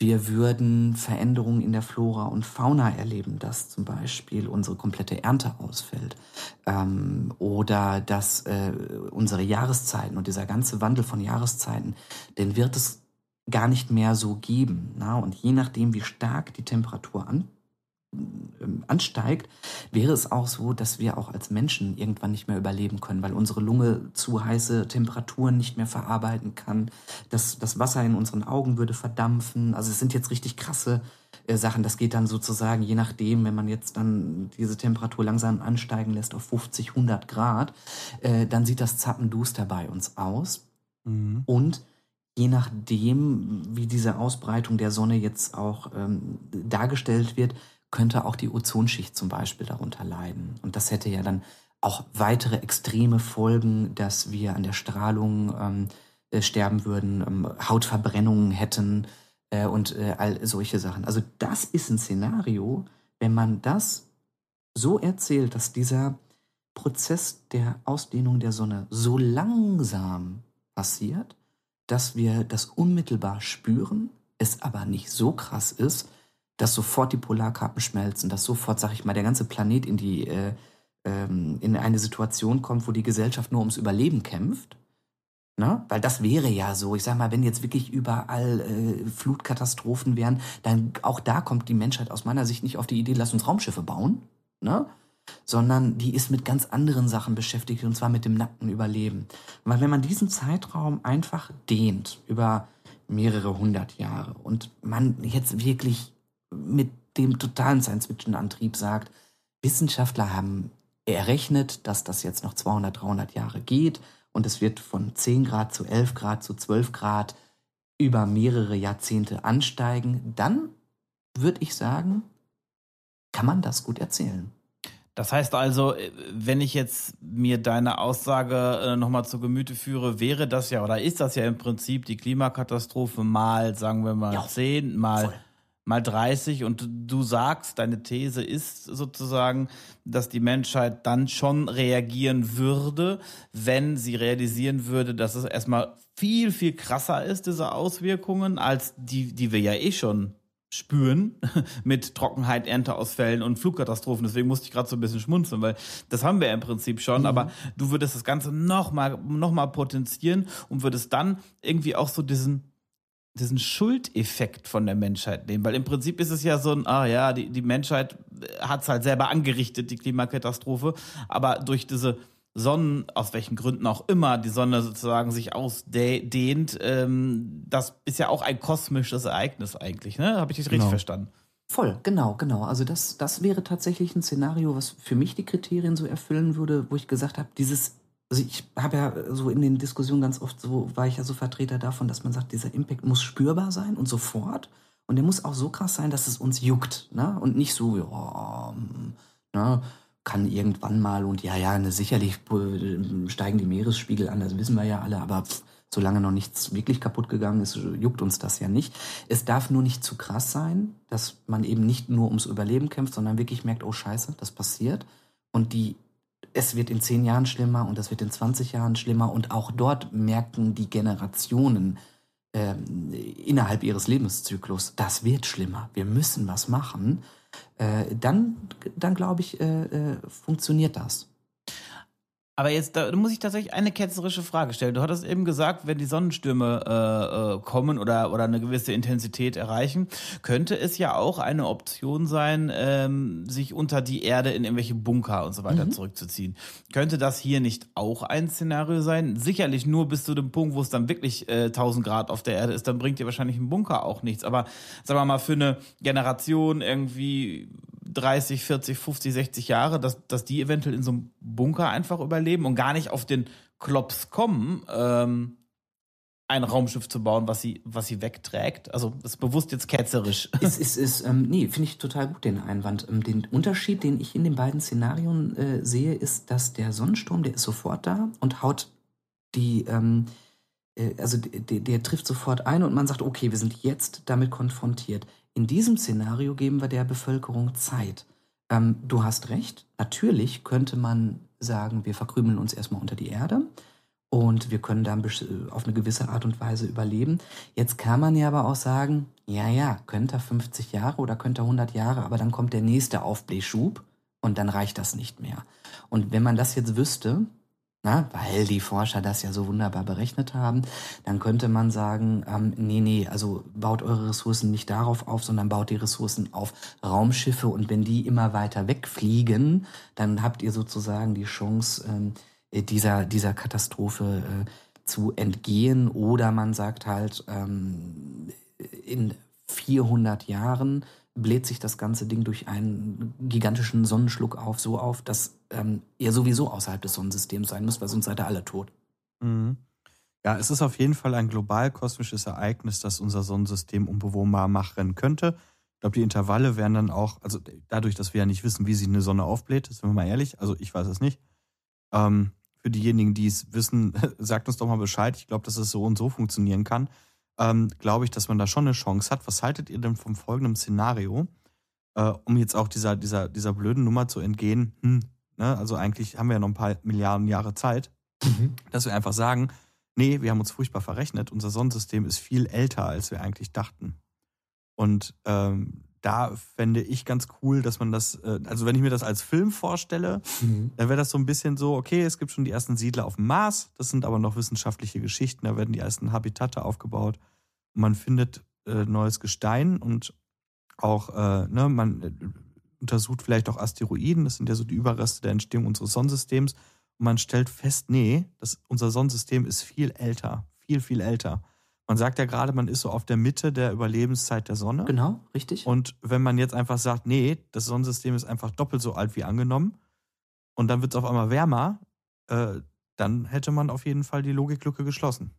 Wir würden Veränderungen in der Flora und Fauna erleben, dass zum Beispiel unsere komplette Ernte ausfällt ähm, oder dass äh, unsere Jahreszeiten und dieser ganze Wandel von Jahreszeiten, den wird es gar nicht mehr so geben. Na? Und je nachdem, wie stark die Temperatur an, ansteigt, wäre es auch so, dass wir auch als Menschen irgendwann nicht mehr überleben können, weil unsere Lunge zu heiße Temperaturen nicht mehr verarbeiten kann. Das, das Wasser in unseren Augen würde verdampfen. Also es sind jetzt richtig krasse äh, Sachen. Das geht dann sozusagen, je nachdem, wenn man jetzt dann diese Temperatur langsam ansteigen lässt auf 50, 100 Grad, äh, dann sieht das zappenduster bei uns aus. Mhm. Und je nachdem, wie diese Ausbreitung der Sonne jetzt auch ähm, dargestellt wird, könnte auch die Ozonschicht zum Beispiel darunter leiden. Und das hätte ja dann auch weitere extreme Folgen, dass wir an der Strahlung ähm, äh, sterben würden, ähm, Hautverbrennungen hätten äh, und äh, all solche Sachen. Also das ist ein Szenario, wenn man das so erzählt, dass dieser Prozess der Ausdehnung der Sonne so langsam passiert, dass wir das unmittelbar spüren, es aber nicht so krass ist, dass sofort die Polarkappen schmelzen, dass sofort, sag ich mal, der ganze Planet in die äh, ähm, in eine Situation kommt, wo die Gesellschaft nur ums Überleben kämpft. Ne? Weil das wäre ja so, ich sag mal, wenn jetzt wirklich überall äh, Flutkatastrophen wären, dann auch da kommt die Menschheit aus meiner Sicht nicht auf die Idee, lass uns Raumschiffe bauen, ne? sondern die ist mit ganz anderen Sachen beschäftigt und zwar mit dem nackten Überleben. Weil wenn man diesen Zeitraum einfach dehnt über mehrere hundert Jahre und man jetzt wirklich mit dem totalen Science-Fiction-Antrieb sagt, Wissenschaftler haben errechnet, dass das jetzt noch 200, 300 Jahre geht und es wird von 10 Grad zu 11 Grad zu 12 Grad über mehrere Jahrzehnte ansteigen, dann würde ich sagen, kann man das gut erzählen. Das heißt also, wenn ich jetzt mir deine Aussage äh, nochmal zu Gemüte führe, wäre das ja oder ist das ja im Prinzip die Klimakatastrophe mal, sagen wir mal, Ja, 10, mal, voll. Mal 30 und du sagst, deine These ist sozusagen, dass die Menschheit dann schon reagieren würde, wenn sie realisieren würde, dass es erstmal viel, viel krasser ist, diese Auswirkungen, als die, die wir ja eh schon spüren mit Trockenheit, Ernteausfällen und Flugkatastrophen. Deswegen musste ich gerade so ein bisschen schmunzeln, weil das haben wir im Prinzip schon. Mhm. Aber du würdest das Ganze nochmal noch mal potenzieren und würdest dann irgendwie auch so diesen diesen Schuldeffekt von der Menschheit nehmen, weil im Prinzip ist es ja so ein, ah ja, die, die Menschheit hat es halt selber angerichtet, die Klimakatastrophe, aber durch diese Sonnen, aus welchen Gründen auch immer die Sonne sozusagen sich ausdehnt, ähm, das ist ja auch ein kosmisches Ereignis eigentlich, ne? Habe ich das genau. richtig verstanden? Voll, genau, genau. Also das, das wäre tatsächlich ein Szenario, was für mich die Kriterien so erfüllen würde, wo ich gesagt habe, dieses, also ich habe ja so in den Diskussionen ganz oft so, war ich ja so Vertreter davon, dass man sagt, dieser Impact muss spürbar sein und sofort. Und der muss auch so krass sein, dass es uns juckt, ne? Und nicht so, ja, ne? kann irgendwann mal und ja, ja, ne, sicherlich äh, steigen die Meeresspiegel an, das wissen wir ja alle, aber pff, solange noch nichts wirklich kaputt gegangen ist, juckt uns das ja nicht. Es darf nur nicht zu krass sein, dass man eben nicht nur ums Überleben kämpft, sondern wirklich merkt, oh scheiße, das passiert. Und die, es wird in zehn Jahren schlimmer und es wird in 20 Jahren schlimmer und auch dort merken die Generationen äh, innerhalb ihres Lebenszyklus, das wird schlimmer, wir müssen was machen äh, dann, dann glaube ich, äh, äh, funktioniert das. Aber jetzt da muss ich tatsächlich eine ketzerische Frage stellen. Du hattest eben gesagt, wenn die Sonnenstürme äh, äh, kommen oder, oder eine gewisse Intensität erreichen, könnte es ja auch eine Option sein, ähm, sich unter die Erde in irgendwelche Bunker und so weiter mhm. zurückzuziehen. Könnte das hier nicht auch ein Szenario sein? Sicherlich nur bis zu dem Punkt, wo es dann wirklich äh, 1000 Grad auf der Erde ist, dann bringt dir wahrscheinlich ein Bunker auch nichts. Aber sagen wir mal, für eine Generation irgendwie 30, 40, 50, 60 Jahre, dass, dass die eventuell in so einem Bunker einfach überleben und gar nicht auf den Klops kommen, ähm, ein Raumschiff zu bauen, was sie, was sie wegträgt. Also das ist bewusst jetzt ketzerisch. Es ist, ist ähm, nee, finde ich total gut, den Einwand. Ähm, den Unterschied, den ich in den beiden Szenarien äh, sehe, ist, dass der Sonnensturm, der ist sofort da und haut die, ähm, äh, also der, der trifft sofort ein und man sagt, okay, wir sind jetzt damit konfrontiert. In diesem Szenario geben wir der Bevölkerung Zeit. Ähm, du hast recht, natürlich könnte man sagen, wir verkrümeln uns erstmal unter die Erde und wir können dann auf eine gewisse Art und Weise überleben. Jetzt kann man ja aber auch sagen, ja, ja, könnte er 50 Jahre oder könnte er 100 Jahre, aber dann kommt der nächste Aufblähschub und dann reicht das nicht mehr. Und wenn man das jetzt wüsste, na, weil die Forscher das ja so wunderbar berechnet haben, dann könnte man sagen, ähm, nee, nee, also baut eure Ressourcen nicht darauf auf, sondern baut die Ressourcen auf Raumschiffe und wenn die immer weiter wegfliegen, dann habt ihr sozusagen die Chance, ähm, dieser, dieser Katastrophe äh, zu entgehen. Oder man sagt halt, ähm, in 400 Jahren bläht sich das ganze Ding durch einen gigantischen Sonnenschluck auf, so auf, dass ähm, ihr sowieso außerhalb des Sonnensystems sein müsst, weil sonst seid ihr alle tot. Mhm. Ja, es ist auf jeden Fall ein global kosmisches Ereignis, das unser Sonnensystem unbewohnbar machen könnte. Ich glaube, die Intervalle wären dann auch, also dadurch, dass wir ja nicht wissen, wie sich eine Sonne aufbläht, sind wir mal ehrlich, also ich weiß es nicht. Ähm, für diejenigen, die es wissen, sagt uns doch mal Bescheid. Ich glaube, dass es so und so funktionieren kann ähm, glaube ich, dass man da schon eine Chance hat. Was haltet ihr denn vom folgenden Szenario, äh, um jetzt auch dieser, dieser, dieser blöden Nummer zu entgehen? Hm, ne? Also eigentlich haben wir ja noch ein paar Milliarden Jahre Zeit, mhm. dass wir einfach sagen, nee, wir haben uns furchtbar verrechnet. Unser Sonnensystem ist viel älter, als wir eigentlich dachten. Und ähm, da fände ich ganz cool, dass man das, äh, also wenn ich mir das als Film vorstelle, mhm. dann wäre das so ein bisschen so, okay, es gibt schon die ersten Siedler auf dem Mars, das sind aber noch wissenschaftliche Geschichten, da werden die ersten Habitate aufgebaut. Man findet äh, neues Gestein und auch, äh, ne, man äh, untersucht vielleicht auch Asteroiden, das sind ja so die Überreste der Entstehung unseres Sonnensystems. Und man stellt fest, nee, das, unser Sonnensystem ist viel älter, viel, viel älter. Man sagt ja gerade, man ist so auf der Mitte der Überlebenszeit der Sonne. Genau, richtig. Und wenn man jetzt einfach sagt, nee, das Sonnensystem ist einfach doppelt so alt wie angenommen und dann wird es auf einmal wärmer, äh, dann hätte man auf jeden Fall die Logiklücke geschlossen.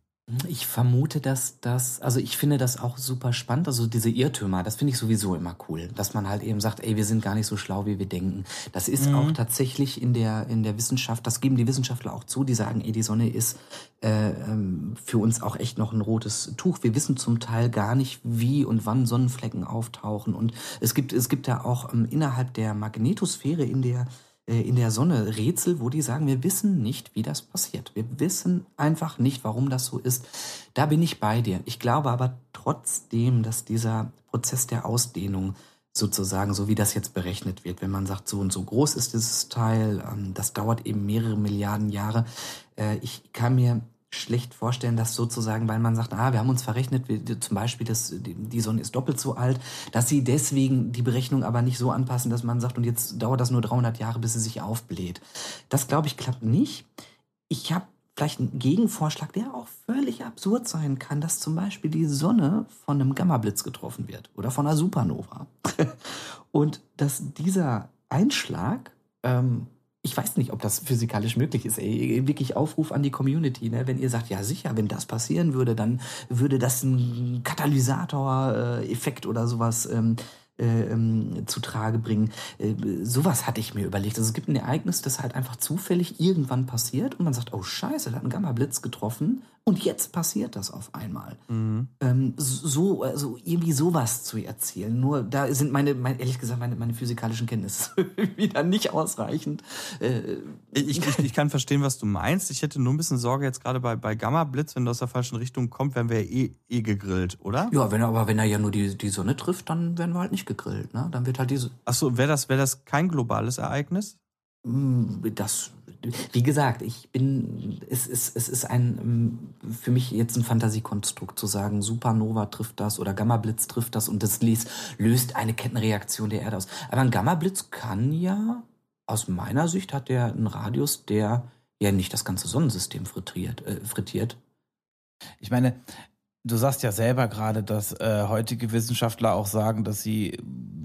Ich vermute, dass das, also ich finde das auch super spannend, also diese Irrtümer, das finde ich sowieso immer cool, dass man halt eben sagt, ey, wir sind gar nicht so schlau, wie wir denken. Das ist mhm. auch tatsächlich in der, in der Wissenschaft, das geben die Wissenschaftler auch zu, die sagen, ey, die Sonne ist äh, ähm, für uns auch echt noch ein rotes Tuch. Wir wissen zum Teil gar nicht, wie und wann Sonnenflecken auftauchen und es gibt, es gibt da auch ähm, innerhalb der Magnetosphäre in der äh, in der Sonne Rätsel, wo die sagen, wir wissen nicht, wie das passiert. Wir wissen einfach nicht, warum das so ist. Da bin ich bei dir. Ich glaube aber trotzdem, dass dieser Prozess der Ausdehnung sozusagen, so wie das jetzt berechnet wird, wenn man sagt, so und so groß ist dieses Teil, ähm, das dauert eben mehrere Milliarden Jahre. Äh, ich kann mir schlecht vorstellen, dass sozusagen, weil man sagt, ah, wir haben uns verrechnet, wir, zum Beispiel, das, die Sonne ist doppelt so alt, dass sie deswegen die Berechnung aber nicht so anpassen, dass man sagt, und jetzt dauert das nur 300 Jahre, bis sie sich aufbläht. Das, glaube ich, klappt nicht. Ich habe vielleicht einen Gegenvorschlag, der auch völlig absurd sein kann, dass zum Beispiel die Sonne von einem Gammablitz getroffen wird oder von einer Supernova. und dass dieser Einschlag ähm, ich weiß nicht, ob das physikalisch möglich ist. Ey, wirklich Aufruf an die Community. Ne? Wenn ihr sagt, ja sicher, wenn das passieren würde, dann würde das ein Katalysator-Effekt oder sowas ähm, äh, ähm, zu Trage bringen. Äh, sowas hatte ich mir überlegt. Also es gibt ein Ereignis, das halt einfach zufällig irgendwann passiert und man sagt, oh scheiße, da hat ein Gamma-Blitz getroffen und jetzt passiert das auf einmal. Mhm. Ähm, so, also irgendwie sowas zu erzählen. Nur da sind meine, meine ehrlich gesagt, meine, meine physikalischen Kenntnisse wieder nicht ausreichend. Äh, ich, ich, ich, kann verstehen, was du meinst. Ich hätte nur ein bisschen Sorge jetzt gerade bei, bei Gamma-Blitz, wenn du aus der falschen Richtung kommt, werden wir ja eh, eh gegrillt, oder? Ja, wenn, aber wenn er ja nur die, die Sonne trifft, dann werden wir halt nicht gegrillt. Ne? Dann wird halt diese. Achso, wäre das, wär das kein globales Ereignis? Hm, das, wie gesagt, ich bin, es ist, es ist ein, hm, für mich jetzt ein Fantasiekonstrukt zu sagen, Supernova trifft das oder Gammablitz trifft das und das löst eine Kettenreaktion der Erde aus. Aber ein Gammablitz kann ja, aus meiner Sicht hat der einen Radius, der ja nicht das ganze Sonnensystem frittiert, äh, frittiert. Ich meine, Du sagst ja selber gerade, dass äh, heutige Wissenschaftler auch sagen, dass sie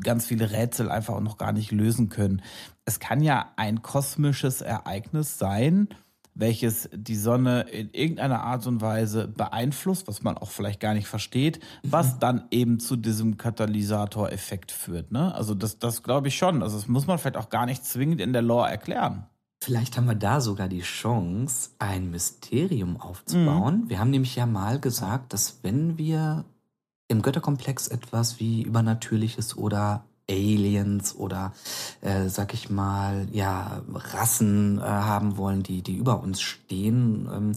ganz viele Rätsel einfach auch noch gar nicht lösen können. Es kann ja ein kosmisches Ereignis sein, welches die Sonne in irgendeiner Art und Weise beeinflusst, was man auch vielleicht gar nicht versteht, was mhm. dann eben zu diesem Katalysatoreffekt führt. Ne? Also das, das glaube ich schon. Also das muss man vielleicht auch gar nicht zwingend in der Lore erklären. Vielleicht haben wir da sogar die Chance, ein Mysterium aufzubauen. Mhm. Wir haben nämlich ja mal gesagt, dass wenn wir im Götterkomplex etwas wie Übernatürliches oder Aliens oder äh, sag ich mal ja Rassen äh, haben wollen, die die über uns stehen, ähm,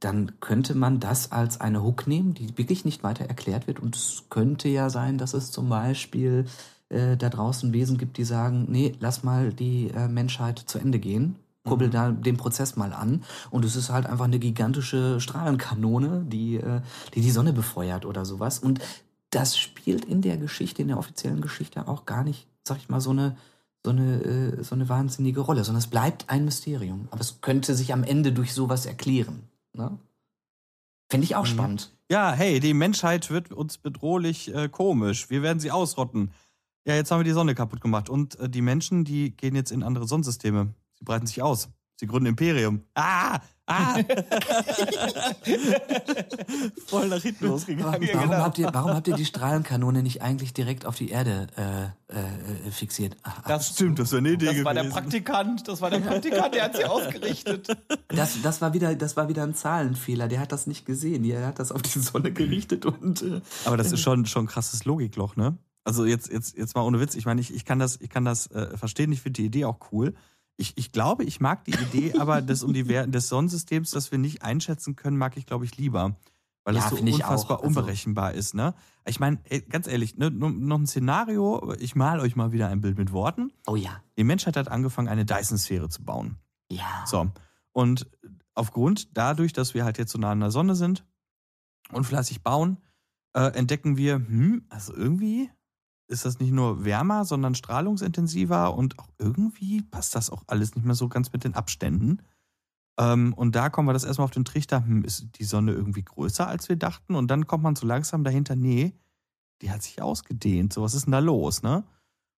dann könnte man das als eine Hook nehmen, die wirklich nicht weiter erklärt wird. Und es könnte ja sein, dass es zum Beispiel äh, da draußen Wesen gibt, die sagen, nee, lass mal die äh, Menschheit zu Ende gehen, kurbel mhm. da den Prozess mal an und es ist halt einfach eine gigantische Strahlenkanone, die äh, die, die Sonne befeuert oder sowas und das spielt in der Geschichte, in der offiziellen Geschichte auch gar nicht, sag ich mal, so eine so eine, äh, so eine wahnsinnige Rolle, sondern es bleibt ein Mysterium. Aber es könnte sich am Ende durch sowas erklären. Ne? Finde ich auch mhm. spannend. Ja, hey, die Menschheit wird uns bedrohlich äh, komisch. Wir werden sie ausrotten. Ja, jetzt haben wir die Sonne kaputt gemacht. Und äh, die Menschen, die gehen jetzt in andere Sonnensysteme. Sie breiten sich aus. Sie gründen Imperium. Ah! Ah! Voll nach hinten losgegangen. Warum, warum, genau. habt ihr, warum habt ihr die Strahlenkanone nicht eigentlich direkt auf die Erde äh, äh, fixiert? Ach, das stimmt, das wäre eine Idee Das gewesen. war der Praktikant, das war der Praktikant, der hat sie ausgerichtet. Das, das, war wieder, das war wieder ein Zahlenfehler, der hat das nicht gesehen. Er hat das auf die Sonne gerichtet und. Äh, Aber das ist schon, schon ein krasses Logikloch, ne? Also jetzt, jetzt, jetzt mal ohne Witz. Ich meine, ich, ich kann das, ich kann das äh, verstehen. Ich finde die Idee auch cool. Ich, ich glaube, ich mag die Idee, aber das Universum des Sonnensystems, das wir nicht einschätzen können, mag ich, glaube ich, lieber. Weil ja, das so unfassbar also, unberechenbar ist, ne? Ich meine, ganz ehrlich, ne, noch ein Szenario, ich mal euch mal wieder ein Bild mit Worten. Oh ja. Die Menschheit hat angefangen, eine Dyson-Sphäre zu bauen. Ja. So. Und aufgrund dadurch, dass wir halt jetzt so nah an der Sonne sind und fleißig bauen, äh, entdecken wir, hm, also irgendwie ist das nicht nur wärmer, sondern strahlungsintensiver und auch irgendwie passt das auch alles nicht mehr so ganz mit den Abständen. Ähm, und da kommen wir das erstmal auf den Trichter, hm, ist die Sonne irgendwie größer, als wir dachten? Und dann kommt man so langsam dahinter, nee, die hat sich ausgedehnt. So, was ist denn da los, ne?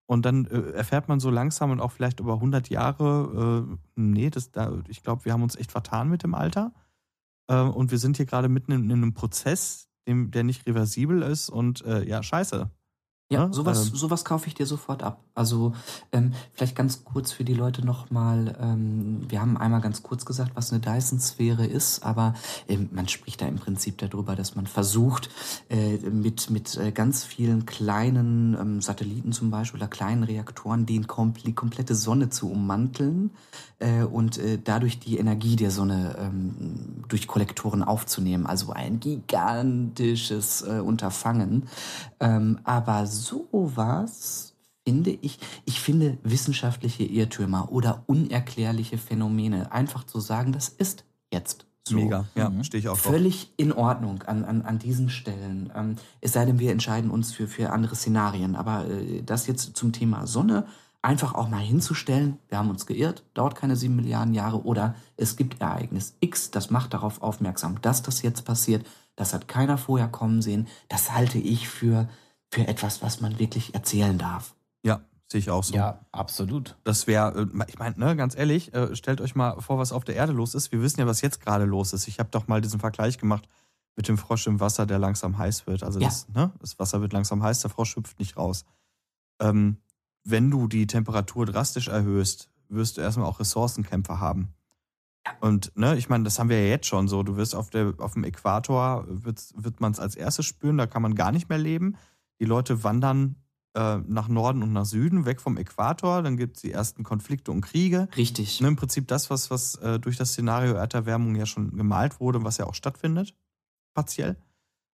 Und dann äh, erfährt man so langsam und auch vielleicht über 100 Jahre, äh, nee, das, da, ich glaube, wir haben uns echt vertan mit dem Alter. Äh, und wir sind hier gerade mitten in, in einem Prozess, dem, der nicht reversibel ist und äh, ja, scheiße. Ja, ja, sowas, ähm, sowas kaufe ich dir sofort ab. Also ähm, vielleicht ganz kurz für die Leute nochmal, ähm, wir haben einmal ganz kurz gesagt, was eine Dyson-Sphäre ist, aber ähm, man spricht da im Prinzip darüber, dass man versucht, äh, mit, mit äh, ganz vielen kleinen ähm, Satelliten zum Beispiel oder kleinen Reaktoren den die komplette Sonne zu ummanteln äh, und äh, dadurch die Energie der Sonne ähm, durch Kollektoren aufzunehmen. Also ein gigantisches äh, Unterfangen. Ähm, aber sowas finde ich, ich finde wissenschaftliche Irrtümer oder unerklärliche Phänomene einfach zu sagen, das ist jetzt so. Mega, ja, mhm. stehe ich auch Völlig drauf. in Ordnung an, an, an diesen Stellen. Ähm, es sei denn, wir entscheiden uns für, für andere Szenarien. Aber äh, das jetzt zum Thema Sonne einfach auch mal hinzustellen, wir haben uns geirrt, dauert keine sieben Milliarden Jahre oder es gibt Ereignis X, das macht darauf aufmerksam, dass das jetzt passiert. Das hat keiner vorher kommen sehen. Das halte ich für für etwas, was man wirklich erzählen darf. Ja, sehe ich auch so. Ja, absolut. Das wäre, äh, ich meine, ne, ganz ehrlich, äh, stellt euch mal vor, was auf der Erde los ist. Wir wissen ja, was jetzt gerade los ist. Ich habe doch mal diesen Vergleich gemacht mit dem Frosch im Wasser, der langsam heiß wird. Also ja. das, ne, das Wasser wird langsam heiß, der Frosch hüpft nicht raus. Ähm, wenn du die Temperatur drastisch erhöhst, wirst du erstmal auch Ressourcenkämpfer haben. Und ne, ich meine, das haben wir ja jetzt schon so. Du wirst auf, der, auf dem Äquator, wird, wird man es als erstes spüren, da kann man gar nicht mehr leben. Die Leute wandern äh, nach Norden und nach Süden, weg vom Äquator. Dann gibt es die ersten Konflikte und Kriege. Richtig. Ne, Im Prinzip das, was, was äh, durch das Szenario Erderwärmung ja schon gemalt wurde und was ja auch stattfindet, partiell.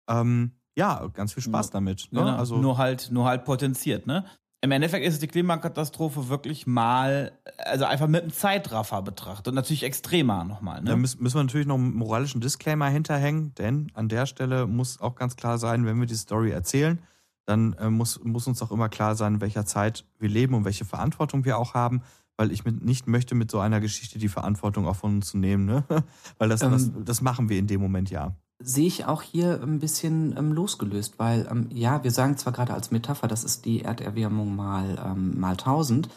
Ähm, ja, ganz viel Spaß damit. Ne? Genau. Also, nur halt, nur halt potenziert, ne? Im Endeffekt ist die Klimakatastrophe wirklich mal, also einfach mit einem Zeitraffer betrachtet und natürlich extremer nochmal. Ne? Da müssen, müssen wir natürlich noch einen moralischen Disclaimer hinterhängen, denn an der Stelle muss auch ganz klar sein, wenn wir die Story erzählen, dann äh, muss, muss uns auch immer klar sein, in welcher Zeit wir leben und welche Verantwortung wir auch haben, weil ich mit, nicht möchte, mit so einer Geschichte die Verantwortung auch von uns zu nehmen, ne? weil das, ähm, das, das machen wir in dem Moment ja sehe ich auch hier ein bisschen ähm, losgelöst, weil ähm, ja, wir sagen zwar gerade als Metapher, das ist die Erderwärmung mal ähm, mal 1000,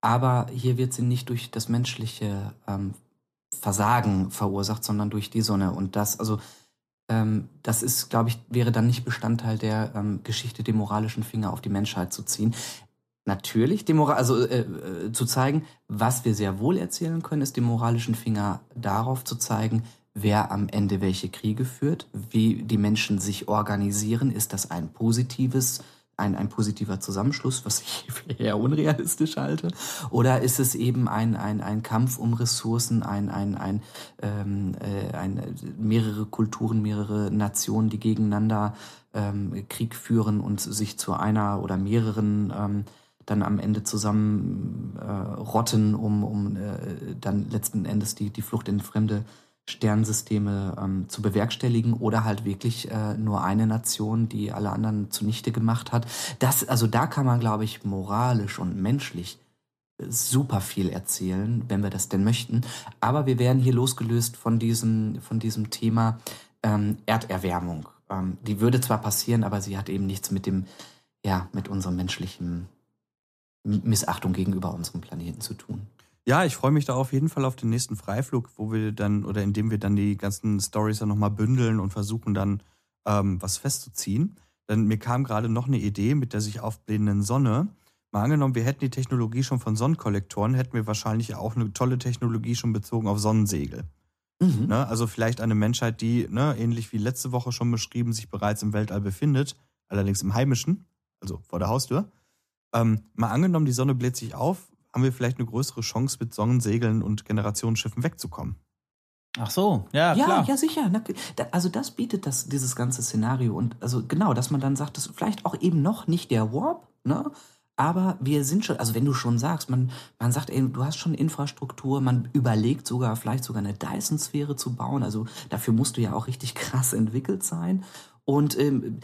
aber hier wird sie nicht durch das menschliche ähm, Versagen verursacht, sondern durch die Sonne und das also das ist, glaube ich, wäre dann nicht Bestandteil der ähm, Geschichte, den moralischen Finger auf die Menschheit zu ziehen. Natürlich, den Moral, also äh, äh, zu zeigen, was wir sehr wohl erzählen können, ist den moralischen Finger darauf zu zeigen, wer am Ende welche Kriege führt, wie die Menschen sich organisieren. Ist das ein positives ein, ein positiver Zusammenschluss, was ich eher unrealistisch halte? Oder ist es eben ein, ein, ein Kampf um Ressourcen, ein, ein, ein, ähm, äh, ein, mehrere Kulturen, mehrere Nationen, die gegeneinander ähm, Krieg führen und sich zu einer oder mehreren ähm, dann am Ende zusammen äh, um, um äh, dann letzten Endes die, die Flucht in fremde Sternsysteme ähm, zu bewerkstelligen oder halt wirklich äh, nur eine Nation, die alle anderen zunichte gemacht hat. Das, also da kann man, glaube ich, moralisch und menschlich äh, super viel erzählen, wenn wir das denn möchten. Aber wir werden hier losgelöst von diesem, von diesem Thema ähm, Erderwärmung. Ähm, die würde zwar passieren, aber sie hat eben nichts mit dem, ja, mit unserem menschlichen Missachtung gegenüber unserem Planeten zu tun. Ja, ich freue mich da auf jeden Fall auf den nächsten Freiflug, wo wir dann oder in dem wir dann die ganzen Stories dann nochmal bündeln und versuchen dann ähm, was festzuziehen. Denn mir kam gerade noch eine Idee mit der sich aufblähenden Sonne. Mal angenommen, wir hätten die Technologie schon von Sonnenkollektoren, hätten wir wahrscheinlich auch eine tolle Technologie schon bezogen auf Sonnensegel. Mhm. Ne? Also vielleicht eine Menschheit, die, ne, ähnlich wie letzte Woche schon beschrieben, sich bereits im Weltall befindet, allerdings im Heimischen, also vor der Haustür. Ähm, mal angenommen, die Sonne bläht sich auf, haben wir vielleicht eine größere Chance, mit Sonnensegeln und Generationsschiffen wegzukommen. Ach so, ja, ja klar. Ja, sicher. Also das bietet das, dieses ganze Szenario. Und also genau, dass man dann sagt, das ist vielleicht auch eben noch nicht der Warp, ne? Aber wir sind schon, also wenn du schon sagst, man, man sagt, ey, du hast schon Infrastruktur, man überlegt sogar, vielleicht sogar eine Dyson-Sphäre zu bauen. Also dafür musst du ja auch richtig krass entwickelt sein. Und ähm,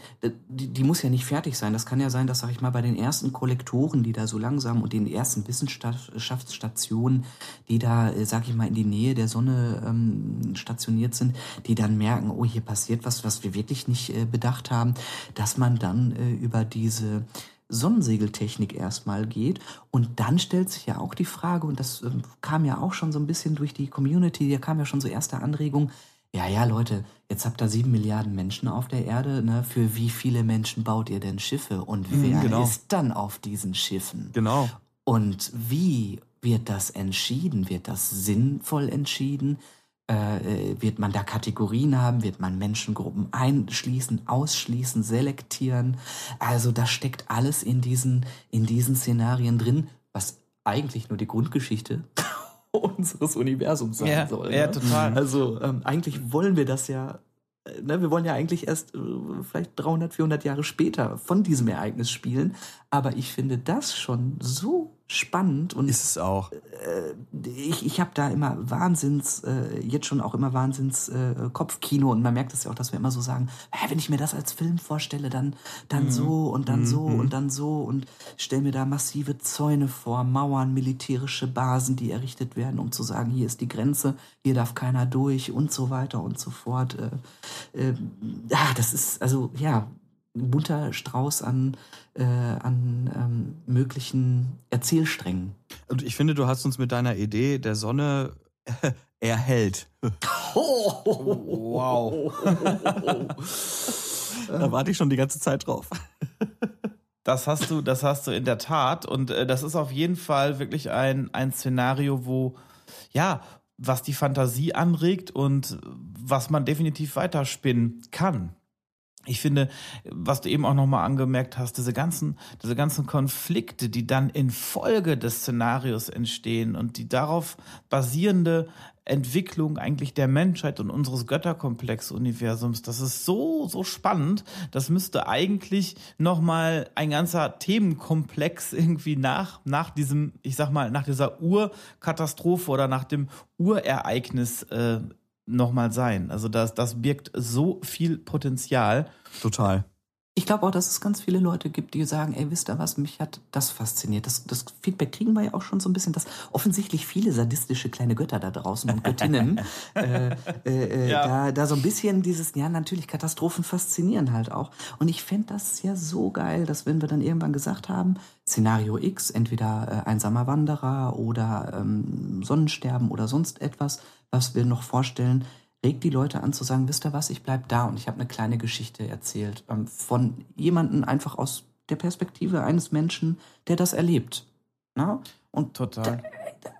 die, die, muss ja nicht fertig sein. Das kann ja sein, dass, sag ich mal, bei den ersten Kollektoren, die da so langsam und den ersten Wissenschaftsstationen, die da, äh, sag ich mal, in die Nähe der Sonne ähm, stationiert sind, die dann merken, oh, hier passiert was, was wir wirklich nicht äh, bedacht haben, dass man dann äh, über diese Sonnensegeltechnik erstmal geht. Und dann stellt sich ja auch die Frage, und das äh, kam ja auch schon so ein bisschen durch die Community, da kam ja schon so erste Anregungen, ja, ja, Leute, jetzt habt ihr sieben Milliarden Menschen auf der Erde, ne? Für wie viele Menschen baut ihr denn Schiffe? Und Mhm, wer genau. ist dann auf diesen Schiffen? Genau. Und wie wird das entschieden? Wird das sinnvoll entschieden? Äh, äh, wird man da Kategorien haben? Wird man Menschengruppen einschließen, ausschließen, selektieren? Also da steckt alles in diesen, in diesen Szenarien drin, was eigentlich nur die Grundgeschichte unseres Universums sein Ja, soll. ja, ne? total. Also ähm, eigentlich wollen wir das ja, äh, ne, wir wollen ja eigentlich erst äh, vielleicht 300, 400 Jahre später von diesem Ereignis spielen. Aber ich finde das schon so spannend und Ist es auch. ich, ich habe da immer Wahnsinns, äh, jetzt schon auch immer Wahnsinns äh, Kopfkino und man merkt es ja auch, dass wir immer so sagen, hä, wenn ich mir das als Film vorstelle, dann, dann so und dann so und dann so und stell mir da massive Zäune vor, Mauern, militärische Basen, die errichtet werden, um zu sagen, hier ist die Grenze, hier darf keiner durch und so weiter und so fort. Äh, äh, ja, das ist also ja bunter Strauß an, äh, an ähm, möglichen Erzählsträngen. Und ich finde, du hast uns mit deiner Idee der Sonne erhellt. Wow. Da warte ich schon die ganze Zeit drauf. Das hast du, das hast du in der Tat. Und äh, das ist auf jeden Fall wirklich ein, ein Szenario, wo, ja, was die Fantasie anregt und was man definitiv weiterspinnen kann. Ich finde, was du eben auch nochmal angemerkt hast, diese ganzen, diese ganzen Konflikte, die dann in Folge des Szenarios entstehen und die darauf basierende Entwicklung eigentlich der Menschheit und unseres Götterkomplex-Universums, das ist so, so spannend. Das müsste eigentlich nochmal ein ganzer Themenkomplex irgendwie nach, nach diesem, ich sag mal, nach dieser Urkatastrophe oder nach dem Urereignis äh, nochmal sein. Also das, das birgt so viel Potenzial. Total. Ich glaube auch, dass es ganz viele Leute gibt, die sagen, ey, wisst ihr was, mich hat das fasziniert. Das, das Feedback kriegen wir ja auch schon so ein bisschen, dass offensichtlich viele sadistische kleine Götter da draußen und Göttinnen äh, äh, äh, Ja. da, da so ein bisschen dieses, ja natürlich, Katastrophen faszinieren halt auch. Und ich fände das ja so geil, dass wenn wir dann irgendwann gesagt haben, Szenario X, entweder äh, einsamer Wanderer oder ähm, Sonnensterben oder sonst etwas, was wir noch vorstellen, regt die Leute an zu sagen, wisst ihr was, ich bleib da und ich habe eine kleine Geschichte erzählt ähm, von jemandem einfach aus der Perspektive eines Menschen, der das erlebt. Na? Und Total.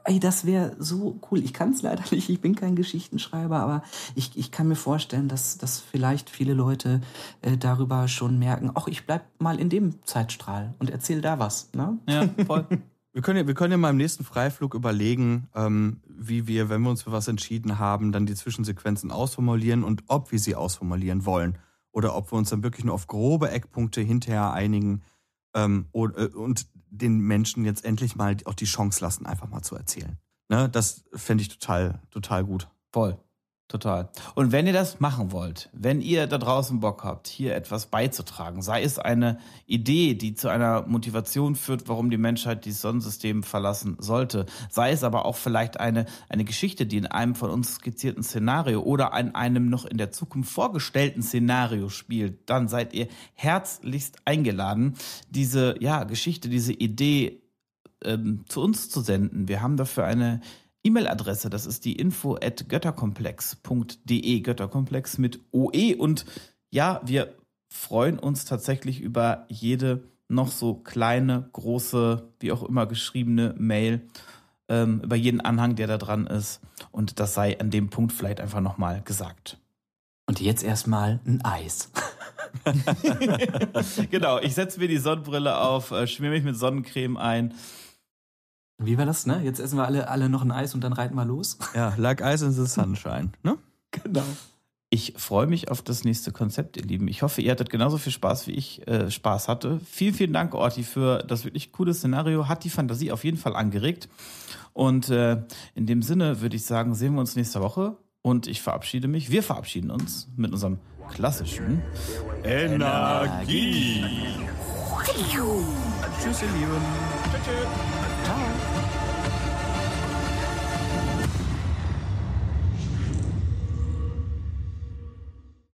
ey, das wäre so cool. Ich kann es leider nicht, ich bin kein Geschichtenschreiber, aber ich, ich kann mir vorstellen, dass, dass vielleicht viele Leute äh, darüber schon merken, ach, ich bleib mal in dem Zeitstrahl und erzähl da was. Ne? Ja, voll. Wir können, ja, wir können ja mal im nächsten Freiflug überlegen, ähm, wie wir, wenn wir uns für was entschieden haben, dann die Zwischensequenzen ausformulieren und ob wir sie ausformulieren wollen. Oder ob wir uns dann wirklich nur auf grobe Eckpunkte hinterher einigen ähm, und, äh, und den Menschen jetzt endlich mal auch die Chance lassen, einfach mal zu erzählen. Ne? Das fände ich total, total gut. Voll. Total. Und wenn ihr das machen wollt, wenn ihr da draußen Bock habt, hier etwas beizutragen, sei es eine Idee, die zu einer Motivation führt, warum die Menschheit dieses Sonnensystem verlassen sollte, sei es aber auch vielleicht eine, eine Geschichte, die in einem von uns skizzierten Szenario oder an einem noch in der Zukunft vorgestellten Szenario spielt, dann seid ihr herzlichst eingeladen, diese ja, Geschichte, diese Idee ähm, zu uns zu senden. Wir haben dafür eine E-Mail-Adresse, das ist die info at götterkomplex.de, Götterkomplex mit OE. Und ja, wir freuen uns tatsächlich über jede noch so kleine, große, wie auch immer geschriebene Mail, ähm, über jeden Anhang, der da dran ist. Und das sei an dem Punkt vielleicht einfach nochmal gesagt. Und jetzt erstmal ein Eis. genau, ich setze mir die Sonnenbrille auf, äh, schmier mich mit Sonnencreme ein. Wie war das, ne? Jetzt essen wir alle, alle noch ein Eis und dann reiten wir los. Ja, like ice in the sunshine. Ne? Genau. Ich freue mich auf das nächste Konzept, ihr Lieben. Ich hoffe, ihr hattet genauso viel Spaß, wie ich äh, Spaß hatte. Vielen, vielen Dank, Orti, für das wirklich coole Szenario. Hat die Fantasie auf jeden Fall angeregt. Und äh, in dem Sinne würde ich sagen, sehen wir uns nächste Woche. Und ich verabschiede mich. Wir verabschieden uns mit unserem klassischen Energie. Tschüss, ihr Lieben. Tschüss.